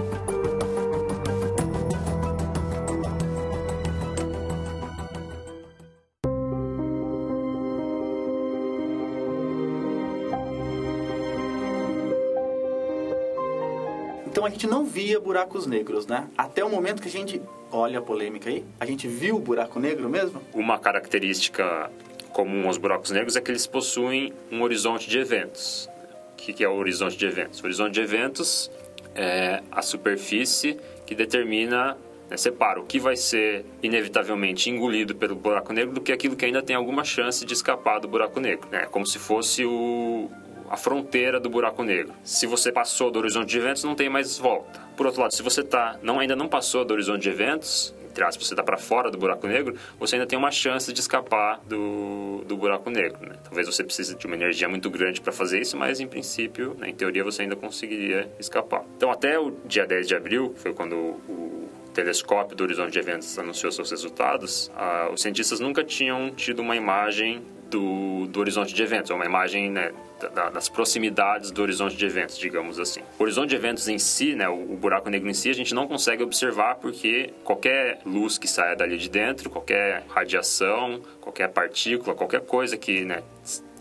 A gente não via buracos negros, né? Até o momento que a gente, olha a polêmica aí, a gente viu o buraco negro mesmo? Uma característica comum aos buracos negros é que eles possuem um horizonte de eventos. O que é o horizonte de eventos? O horizonte de eventos é a superfície que determina, né, separa o que vai ser inevitavelmente engolido pelo buraco negro do que aquilo que ainda tem alguma chance de escapar do buraco negro. É como se fosse o, a fronteira do buraco negro. Se você passou do horizonte de eventos, não tem mais volta. Por outro lado, se você tá, não, ainda não passou do horizonte de eventos, entre aspas, você está para fora do buraco negro, você ainda tem uma chance de escapar do, do buraco negro. Né? Talvez você precise de uma energia muito grande para fazer isso, mas em princípio, né, em teoria, você ainda conseguiria escapar. Então, até o dia 10 de abril, que foi quando o telescópio do Horizonte de Eventos anunciou seus resultados, ah, os cientistas nunca tinham tido uma imagem do, do horizonte de eventos, é uma imagem né, da, das proximidades do horizonte de eventos, digamos assim. O horizonte de eventos em si, né, o, o, buraco negro em si, a gente não consegue observar porque qualquer luz que saia dali de dentro, qualquer radiação, qualquer partícula, qualquer coisa que né,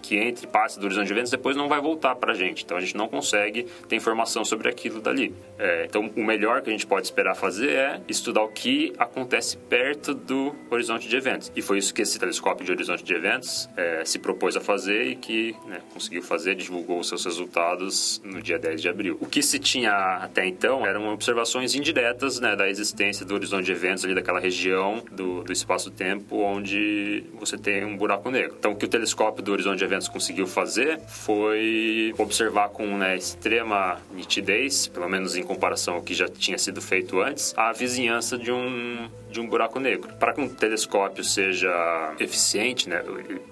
que entre passe do horizonte de eventos depois não vai voltar para a gente. Então a gente não consegue ter informação sobre aquilo dali. É, então o melhor que a gente pode esperar fazer é estudar o que acontece perto do horizonte de eventos. E foi isso que esse telescópio de horizonte de eventos é, se propôs a fazer e que né, conseguiu fazer, divulgou os seus resultados no dia 10 de abril. O que se tinha até então eram observações indiretas né, da existência do horizonte de eventos ali daquela região do, do espaço-tempo onde você tem um buraco negro. Então o que o telescópio do horizonte de eventos conseguiu fazer foi observar com né, extrema nitidez, pelo menos em comparação ao que já tinha sido feito antes, a vizinhança de um de um buraco negro. Para que um telescópio seja eficiente, né,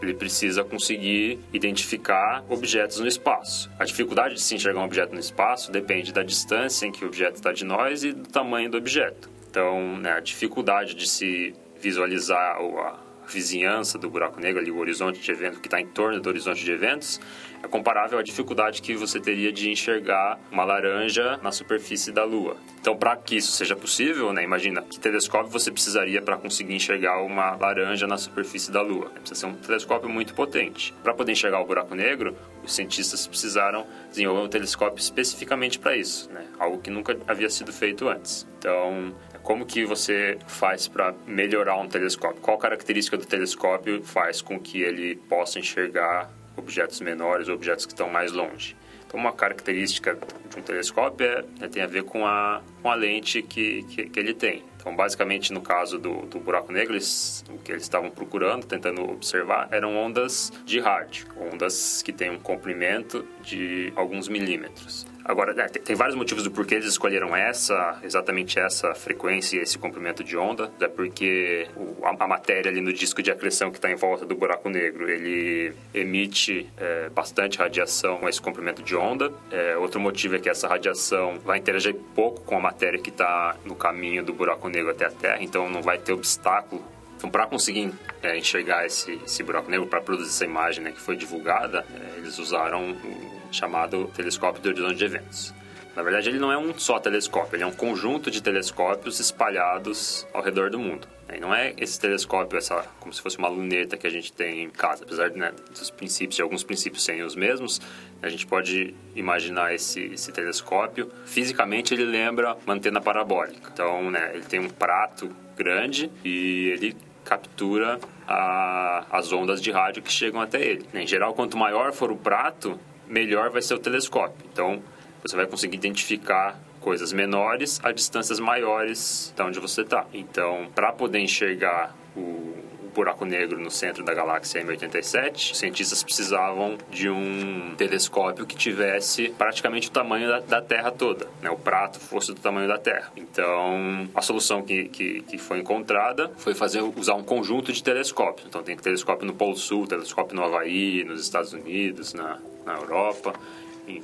ele precisa conseguir identificar objetos no espaço. A dificuldade de se enxergar um objeto no espaço depende da distância em que o objeto está de nós e do tamanho do objeto. Então, né, a dificuldade de se visualizar a vizinhança do buraco negro, ali, o horizonte de eventos que está em torno do horizonte de eventos, é comparável à dificuldade que você teria de enxergar uma laranja na superfície da Lua. Então, para que isso seja possível, né, imagina que telescópio você precisaria para conseguir enxergar uma laranja na superfície da Lua. Precisa ser um telescópio muito potente. Para poder enxergar o buraco negro, os cientistas precisaram desenvolver um telescópio especificamente para isso, né, algo que nunca havia sido feito antes. Então, como que você faz para melhorar um telescópio? Qual característica do telescópio faz com que ele possa enxergar objetos menores, objetos que estão mais longe? Então, uma característica de um telescópio é, é, tem a ver com a, com a lente que, que, que ele tem. Então, basicamente, no caso do, do buraco negro, eles, o que eles estavam procurando, tentando observar, eram ondas de rádio, ondas que têm um comprimento de alguns milímetros. Agora, é, tem vários motivos do porquê eles escolheram essa, exatamente essa frequência e esse comprimento de onda. É porque a, matéria ali no disco de acreção que está em volta do buraco negro, ele emite é, bastante radiação com esse comprimento de onda. É, outro motivo é que essa radiação vai interagir pouco com a matéria que está no caminho do buraco negro até a Terra, então não vai ter obstáculo então, para conseguir é, enxergar esse, esse, buraco negro, para produzir essa imagem né, que foi divulgada, é, eles usaram chamado telescópio de horizonte de eventos. Na verdade, ele não é um só telescópio, ele é um conjunto de telescópios espalhados ao redor do mundo. E não é esse telescópio, essa, como se fosse uma luneta que a gente tem em casa. Apesar né, dos princípios, de alguns princípios serem os mesmos, a gente pode imaginar esse, esse telescópio. Fisicamente, ele lembra uma antena parabólica. Então, né, ele tem um prato grande e ele captura a, as ondas de rádio que chegam até ele. Em geral, quanto maior for o prato, melhor vai ser o telescópio. Então, você vai conseguir identificar coisas menores a distâncias maiores de onde você está. Então, para poder enxergar o buraco negro no centro da galáxia M87, os cientistas precisavam de um telescópio que tivesse praticamente o tamanho da, da Terra toda, né? o prato fosse do tamanho da Terra. Então, a solução que, que, que, foi encontrada foi fazer usar um conjunto de telescópios. Então, tem telescópio no Polo Sul, telescópio no Havaí, nos Estados Unidos, na, na Europa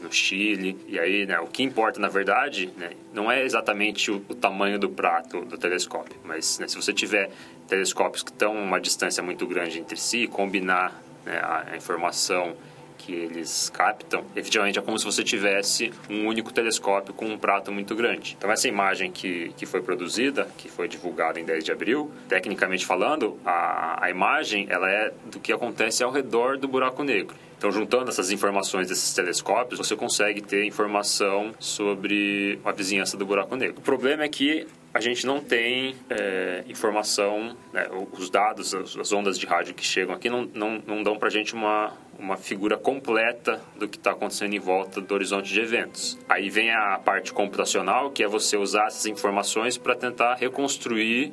no Chile. E aí, né, o que importa, na verdade, né, não é exatamente o, o, tamanho do prato do telescópio, mas né, se você tiver telescópios que estão uma distância muito grande entre si, combinar né, a, a informação que eles captam, efetivamente é como se você tivesse um único telescópio com um prato muito grande. Então essa imagem que, que foi produzida, que foi divulgada em 10 de abril, tecnicamente falando, a, a imagem ela é do que acontece ao redor do buraco negro. Então, juntando essas informações desses telescópios, você consegue ter informação sobre a vizinhança do buraco negro. O problema é que a gente não tem é, informação, né, os dados, as ondas de rádio que chegam aqui não, não, não dão para a gente uma, uma figura completa do que está acontecendo em volta do horizonte de eventos. Aí vem a parte computacional, que é você usar essas informações para tentar reconstruir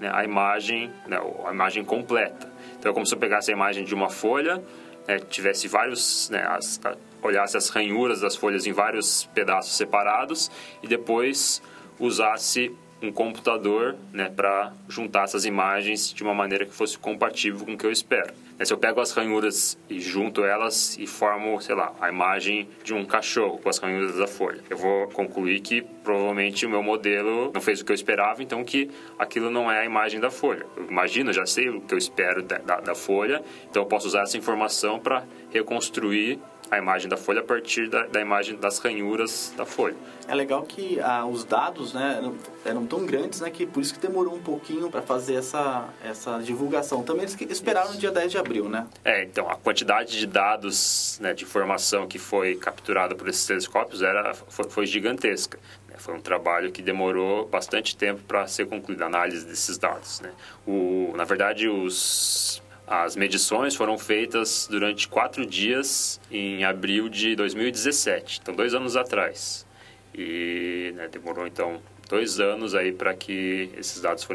né, a imagem, né, a imagem completa. Então, é como se eu pegasse a imagem de uma folha, né, tivesse vários, né, as, olhasse as ranhuras das folhas em vários pedaços separados e depois usasse um computador né, para juntar essas imagens de uma maneira que fosse compatível com o que eu espero. Né, se eu pego as ranhuras e junto elas e formo, sei lá, a imagem de um cachorro com as ranhuras da folha, eu vou concluir que provavelmente o meu modelo não fez o que eu esperava, então que aquilo não é a imagem da folha. Eu imagino, já sei o que eu espero da, da, da folha, então eu posso usar essa informação para reconstruir a imagem da folha a partir da, da imagem das ranhuras da folha. É legal que ah, os dados né, eram, eram, tão grandes né, que por isso que demorou um pouquinho para fazer essa, essa divulgação. Também eles esperaram isso. no dia 10 de abril, né? É, então a quantidade de dados, né, de informação que foi capturada por esses telescópios era, foi, foi gigantesca. Né. Foi um trabalho que demorou bastante tempo para ser concluído, a análise desses dados. Né? O, na verdade, os as medições foram feitas durante quatro dias em abril de 2017, então dois anos atrás. E né, demorou então dois anos aí para que esses dados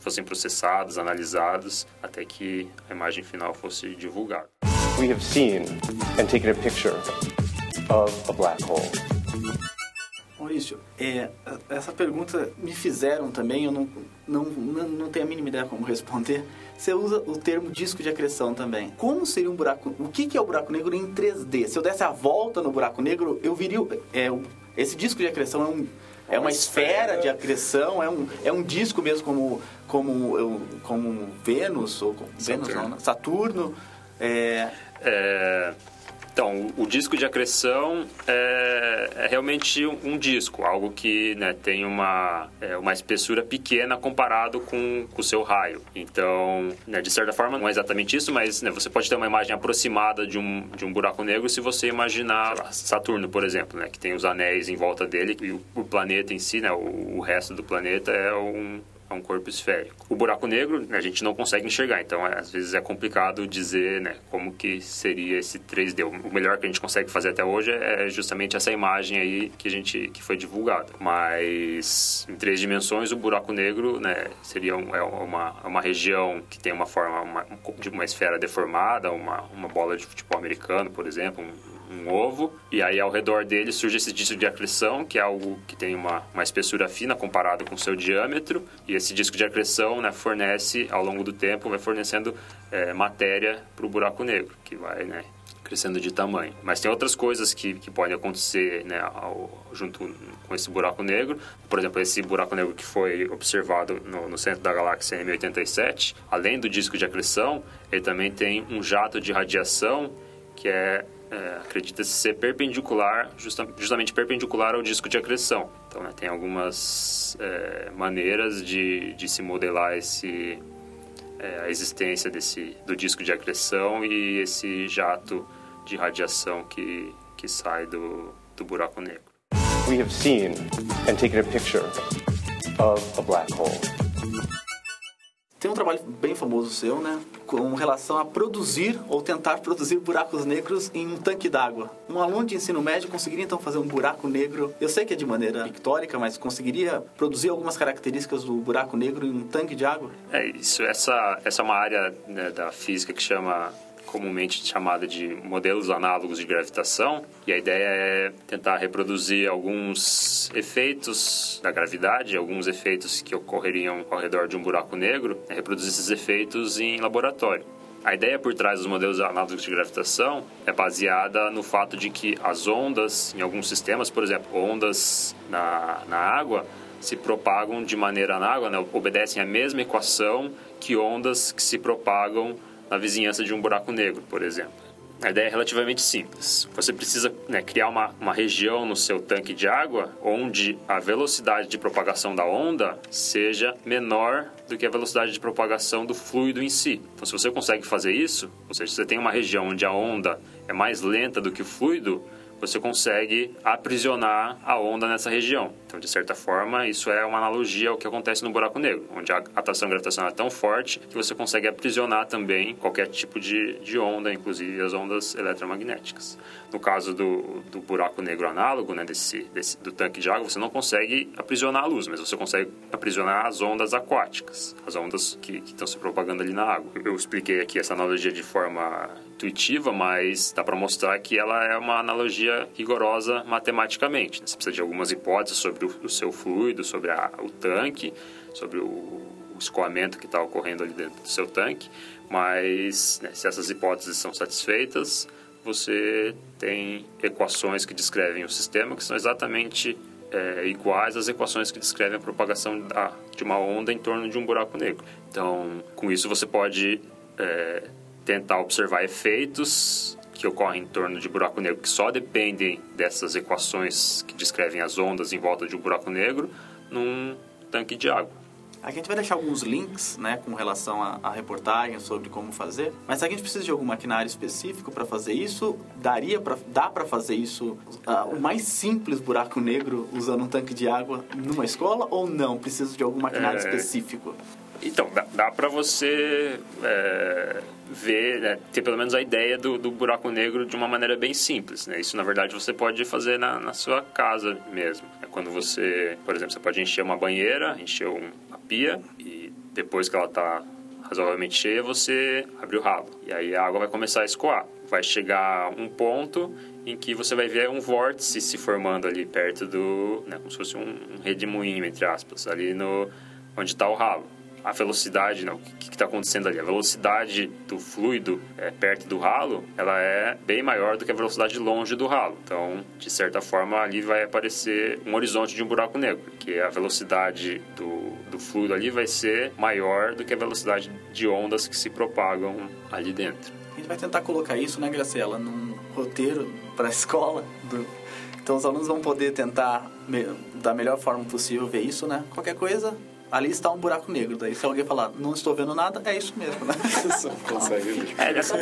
fossem, processados, analisados, até que a imagem final fosse divulgada. We have seen and taken a picture of a black hole. Maurício, é, essa pergunta me fizeram também, eu não, não, não, tenho a mínima ideia como responder. Você usa o termo disco de acreção também. Como seria um buraco... O que, que é o buraco negro em 3D? Se eu desse a volta no buraco negro, eu viria... É, esse disco de acreção é um... É uma esfera de acreção, é um, é um disco mesmo como, como, como Vênus, ou como, Vênus não, né? Saturno. É... é Então, o disco de acreção é, é realmente um disco, algo que né, tem uma, é, uma espessura pequena comparado com o seu raio. Então, né, de certa forma, não é exatamente isso, mas né, você pode ter uma imagem aproximada de um, de um buraco negro se você imaginar lá, Saturno, por exemplo, né, que tem os anéis em volta dele e o, o planeta em si, né, o, o resto do planeta é um, um corpo esférico. O buraco negro né, a gente não consegue enxergar, então é, às vezes é complicado dizer né, como que seria esse 3D. O melhor que a gente consegue fazer até hoje é justamente essa imagem aí que a gente que foi divulgada. Mas em três dimensões o buraco negro né, seria um, é uma, uma região que tem uma forma uma, de uma esfera deformada, uma, uma bola de futebol americano, por exemplo, um, um ovo, e aí ao redor dele surge esse disco de acreção, que é algo que tem uma, uma espessura fina comparado com seu diâmetro, e esse disco de acreção né, fornece, ao longo do tempo, vai fornecendo é, matéria para o buraco negro, que vai né, crescendo de tamanho. Mas tem outras coisas que, que podem acontecer né, ao, junto com esse buraco negro. Por exemplo, esse buraco negro que foi observado no, no centro da galáxia M87, além do disco de acreção, ele também tem um jato de radiação que é é, acredita-se ser perpendicular, justa, justamente perpendicular ao disco de acreção. Então, né, tem algumas é, maneiras de, de se modelar esse, é, a existência desse, do disco de acreção e esse jato de radiação que, que sai do, do buraco negro. We have seen and taken a picture of a black hole. Tem um trabalho bem famoso seu, né? Com relação a produzir ou tentar produzir buracos negros em um tanque d'água. Um aluno de ensino médio conseguiria então fazer um buraco negro, eu sei que é de maneira pictórica, mas conseguiria produzir algumas características do buraco negro em um tanque de água? É isso, essa, essa é uma área né, da física que chama comumente chamada de modelos análogos de gravitação, e a ideia é tentar reproduzir alguns efeitos da gravidade, alguns efeitos que ocorreriam ao redor de um buraco negro, é reproduzir esses efeitos em laboratório. A ideia por trás dos modelos análogos de gravitação é baseada no fato de que as ondas em alguns sistemas, por exemplo, ondas na, na água, se propagam de maneira análoga, né, obedecem à mesma equação que ondas que se propagam na vizinhança de um buraco negro, por exemplo. A ideia é relativamente simples. Você precisa né, criar uma, uma região no seu tanque de água onde a velocidade de propagação da onda seja menor do que a velocidade de propagação do fluido em si. Então, se você consegue fazer isso, ou seja, se você tem uma região onde a onda é mais lenta do que o fluido, você consegue aprisionar a onda nessa região. Então, de certa forma, isso é uma analogia ao que acontece no buraco negro, onde a atração gravitacional é tão forte que você consegue aprisionar também qualquer tipo de, de onda, inclusive as ondas eletromagnéticas. No caso do, do buraco negro análogo, né, desse, desse, do tanque de água, você não consegue aprisionar a luz, mas você consegue aprisionar as ondas aquáticas, as ondas que, que estão se propagando ali na água. Eu expliquei aqui essa analogia de forma intuitiva, mas dá para mostrar que ela é uma analogia rigorosa matematicamente. Né? Você precisa de algumas hipóteses sobre o, o seu fluido, sobre a, o tanque, sobre o, o escoamento que está ocorrendo ali dentro do seu tanque, mas né, se essas hipóteses são satisfeitas, você tem equações que descrevem o sistema que são exatamente é, iguais às equações que descrevem a propagação da, de uma onda em torno de um buraco negro. Então, com isso você pode é, tentar observar efeitos que ocorrem em torno de buraco negro que só dependem dessas equações que descrevem as ondas em volta de um buraco negro num tanque de água. A gente vai deixar alguns links, né, com relação à, reportagem sobre como fazer. Mas se a gente precisa de algum maquinário específico para fazer isso, daria para dá para fazer isso uh, o mais simples buraco negro usando um tanque de água numa escola ou não? Precisa de algum maquinário é... específico? Então, dá, dá para você é, ver, né, ter pelo menos a ideia do, do, buraco negro de uma maneira bem simples. Né? Isso, na verdade, você pode fazer na, na sua casa mesmo. É quando você, por exemplo, você pode encher uma banheira, encher uma pia e depois que ela está razoavelmente cheia, você abre o ralo. E aí a água vai começar a escoar. Vai chegar um ponto em que você vai ver um vórtice se formando ali perto do... Né, como se fosse um, um redemoinho, entre aspas, ali no onde está o ralo a velocidade, não, o que está acontecendo ali? A velocidade do fluido é, perto do ralo, ela é bem maior do que a velocidade longe do ralo. Então, de certa forma, ali vai aparecer um horizonte de um buraco negro, porque a velocidade do, do fluido ali vai ser maior do que a velocidade de ondas que se propagam ali dentro. A gente vai tentar colocar isso, né, Graciela, num roteiro para a escola. Do... Então os alunos vão poder tentar, da melhor forma possível, ver isso, né? Qualquer coisa, ali está um buraco negro. Daí se alguém falar, não estou vendo nada, é isso mesmo, né? Consegue ver. É, dessa...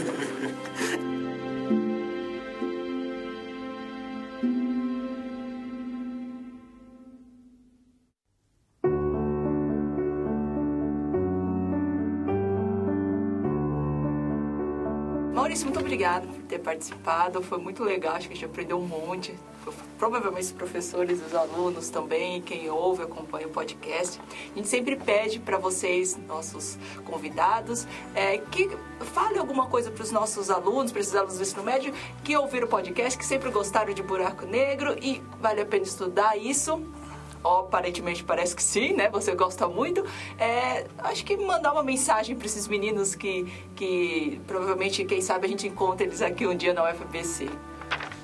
Muito obrigada por ter participado. Foi muito legal, acho que a gente aprendeu um monte. Provavelmente os professores, os alunos também, quem ouve, acompanha o podcast. A gente sempre pede para vocês, nossos convidados, é, que fale alguma coisa para os nossos alunos, para esses alunos do ensino médio, que ouviram o podcast, que sempre gostaram de buraco negro e vale a pena estudar isso aparentemente parece que sim, né? Você gosta muito. É, acho que mandar uma mensagem para esses meninos que, que provavelmente, quem sabe, a gente encontra eles aqui um dia na UFBC.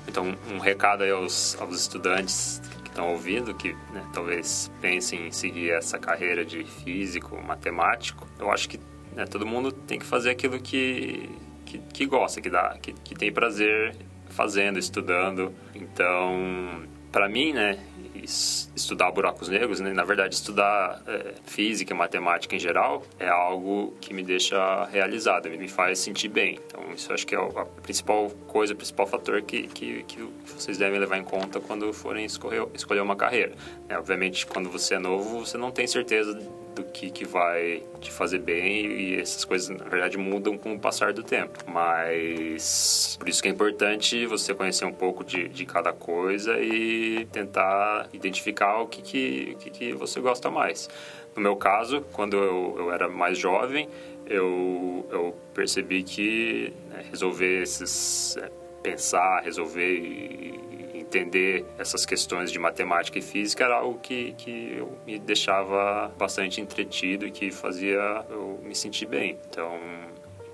Então, um recado aí aos, aos estudantes que estão ouvindo, que né, talvez pensem em seguir essa carreira de físico, matemático. Eu acho que né, todo mundo tem que fazer aquilo que, que, que gosta, que, dá, que, que tem prazer fazendo, estudando. Então, para mim, né, estudar buracos negros, né? na verdade, estudar é, física, matemática em geral, é algo que me deixa realizado, me faz sentir bem. Então, isso acho que é a principal coisa, o principal fator que, que, que vocês devem levar em conta quando forem escolher, escolher uma carreira. É, obviamente, quando você é novo, você não tem certeza do que, que vai te fazer bem e essas coisas, na verdade, mudam com o passar do tempo. Mas por isso que é importante você conhecer um pouco de, de cada coisa e tentar identificar o que, que, o que, que você gosta mais. No meu caso, quando eu, eu era mais jovem, eu, eu percebi que né, resolver esses... É, pensar, resolver e, entender essas questões de matemática e física era algo que, que eu me deixava bastante entretido e que fazia eu me sentir bem. Então,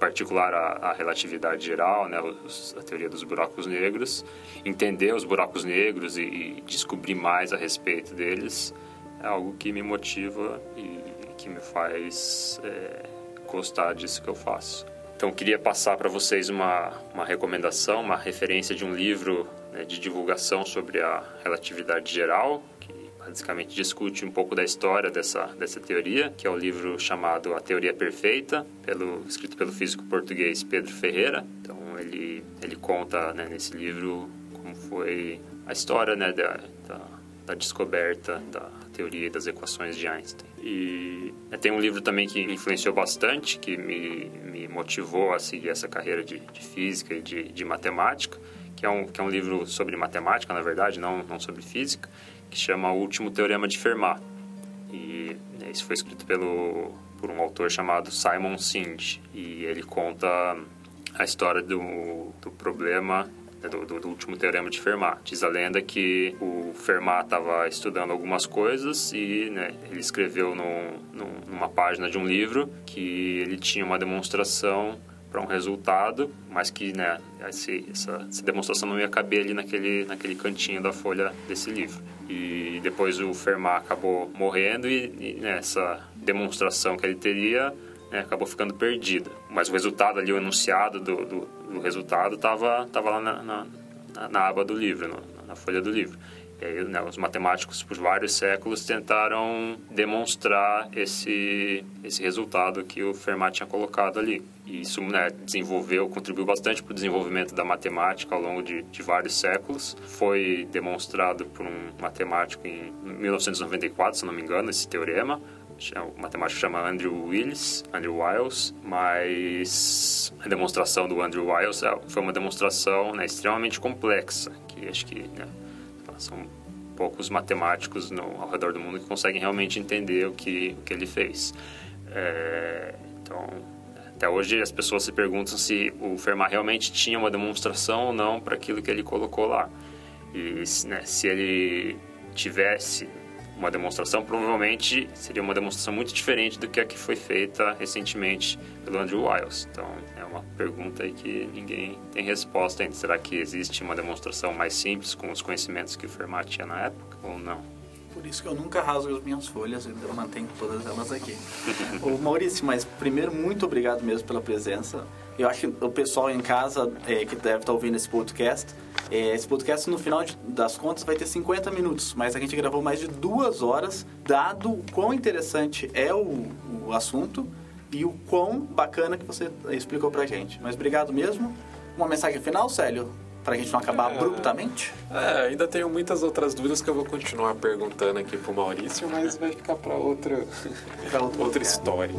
particular a, a relatividade geral, né, a teoria dos buracos negros, entender os buracos negros e, e descobrir mais a respeito deles é algo que me motiva e que me faz é, gostar disso que eu faço. Então, queria passar para vocês uma, uma recomendação, uma referência de um livro né, de divulgação sobre a relatividade geral, que basicamente discute um pouco da história dessa, dessa teoria, que é o livro chamado A Teoria Perfeita, pelo, escrito pelo físico português Pedro Ferreira. Então, ele, ele conta né, nesse livro como foi a história né, da, da, da descoberta da teoria das equações de Einstein. E né, tem um livro também que influenciou bastante, que me, me motivou a seguir essa carreira de, de física e de, de, matemática, que é, um, que é um livro sobre matemática, na verdade, não, não sobre física, que chama O Último Teorema de Fermat. E né, isso foi escrito pelo, por um autor chamado Simon Singh, e ele conta a história do, do problema né, do, do, do, último teorema de Fermat. Diz a lenda que o Fermat estava estudando algumas coisas e né, ele escreveu no, no, numa página de um livro que ele tinha uma demonstração para um resultado, mas que né, esse, essa, essa, demonstração não ia caber ali naquele, naquele cantinho da folha desse livro. E depois o Fermat acabou morrendo e, e né, essa demonstração que ele teria né, acabou ficando perdida. Mas o resultado ali, o enunciado do, do, do resultado, estava tava lá na, na, na, aba do livro, na folha do livro. E aí, né, os matemáticos, por vários séculos, tentaram demonstrar esse, esse resultado que o Fermat tinha colocado ali. E isso né, desenvolveu, contribuiu bastante para o desenvolvimento da matemática ao longo de, de, vários séculos. Foi demonstrado por um matemático em 1994, se não me engano, esse teorema o matemático chama Andrew Wiles, Andrew Wiles, mas a demonstração do Andrew Wiles é, foi uma demonstração né, extremamente complexa, que acho que né, são poucos matemáticos no, ao redor do mundo que conseguem realmente entender o que, o que ele fez. É, então, até hoje as pessoas se perguntam se o Fermat realmente tinha uma demonstração ou não para aquilo que ele colocou lá. E né, se ele tivesse uma demonstração, provavelmente seria uma demonstração muito diferente do que a que foi feita recentemente pelo Andrew Wiles. Então, é uma pergunta aí que ninguém tem resposta ainda. Será que existe uma demonstração mais simples com os conhecimentos que o Fermat tinha na época ou não? Por isso que eu nunca rasgo as minhas folhas, eu mantenho todas elas aqui. Ô Maurício, mas primeiro, muito obrigado mesmo pela presença. Eu acho que o pessoal em casa é, que deve estar ouvindo esse podcast, é, esse podcast no final de- das contas vai ter 50 minutos, mas a gente gravou mais de duas horas, dado o quão interessante é o, o assunto e o quão bacana que você explicou pra gente. Mas obrigado mesmo. Uma mensagem final, Célio? Pra gente não acabar É. abruptamente? É, ainda tenho muitas outras dúvidas que eu vou continuar perguntando aqui pro Maurício, mas vai ficar para outra, outra história.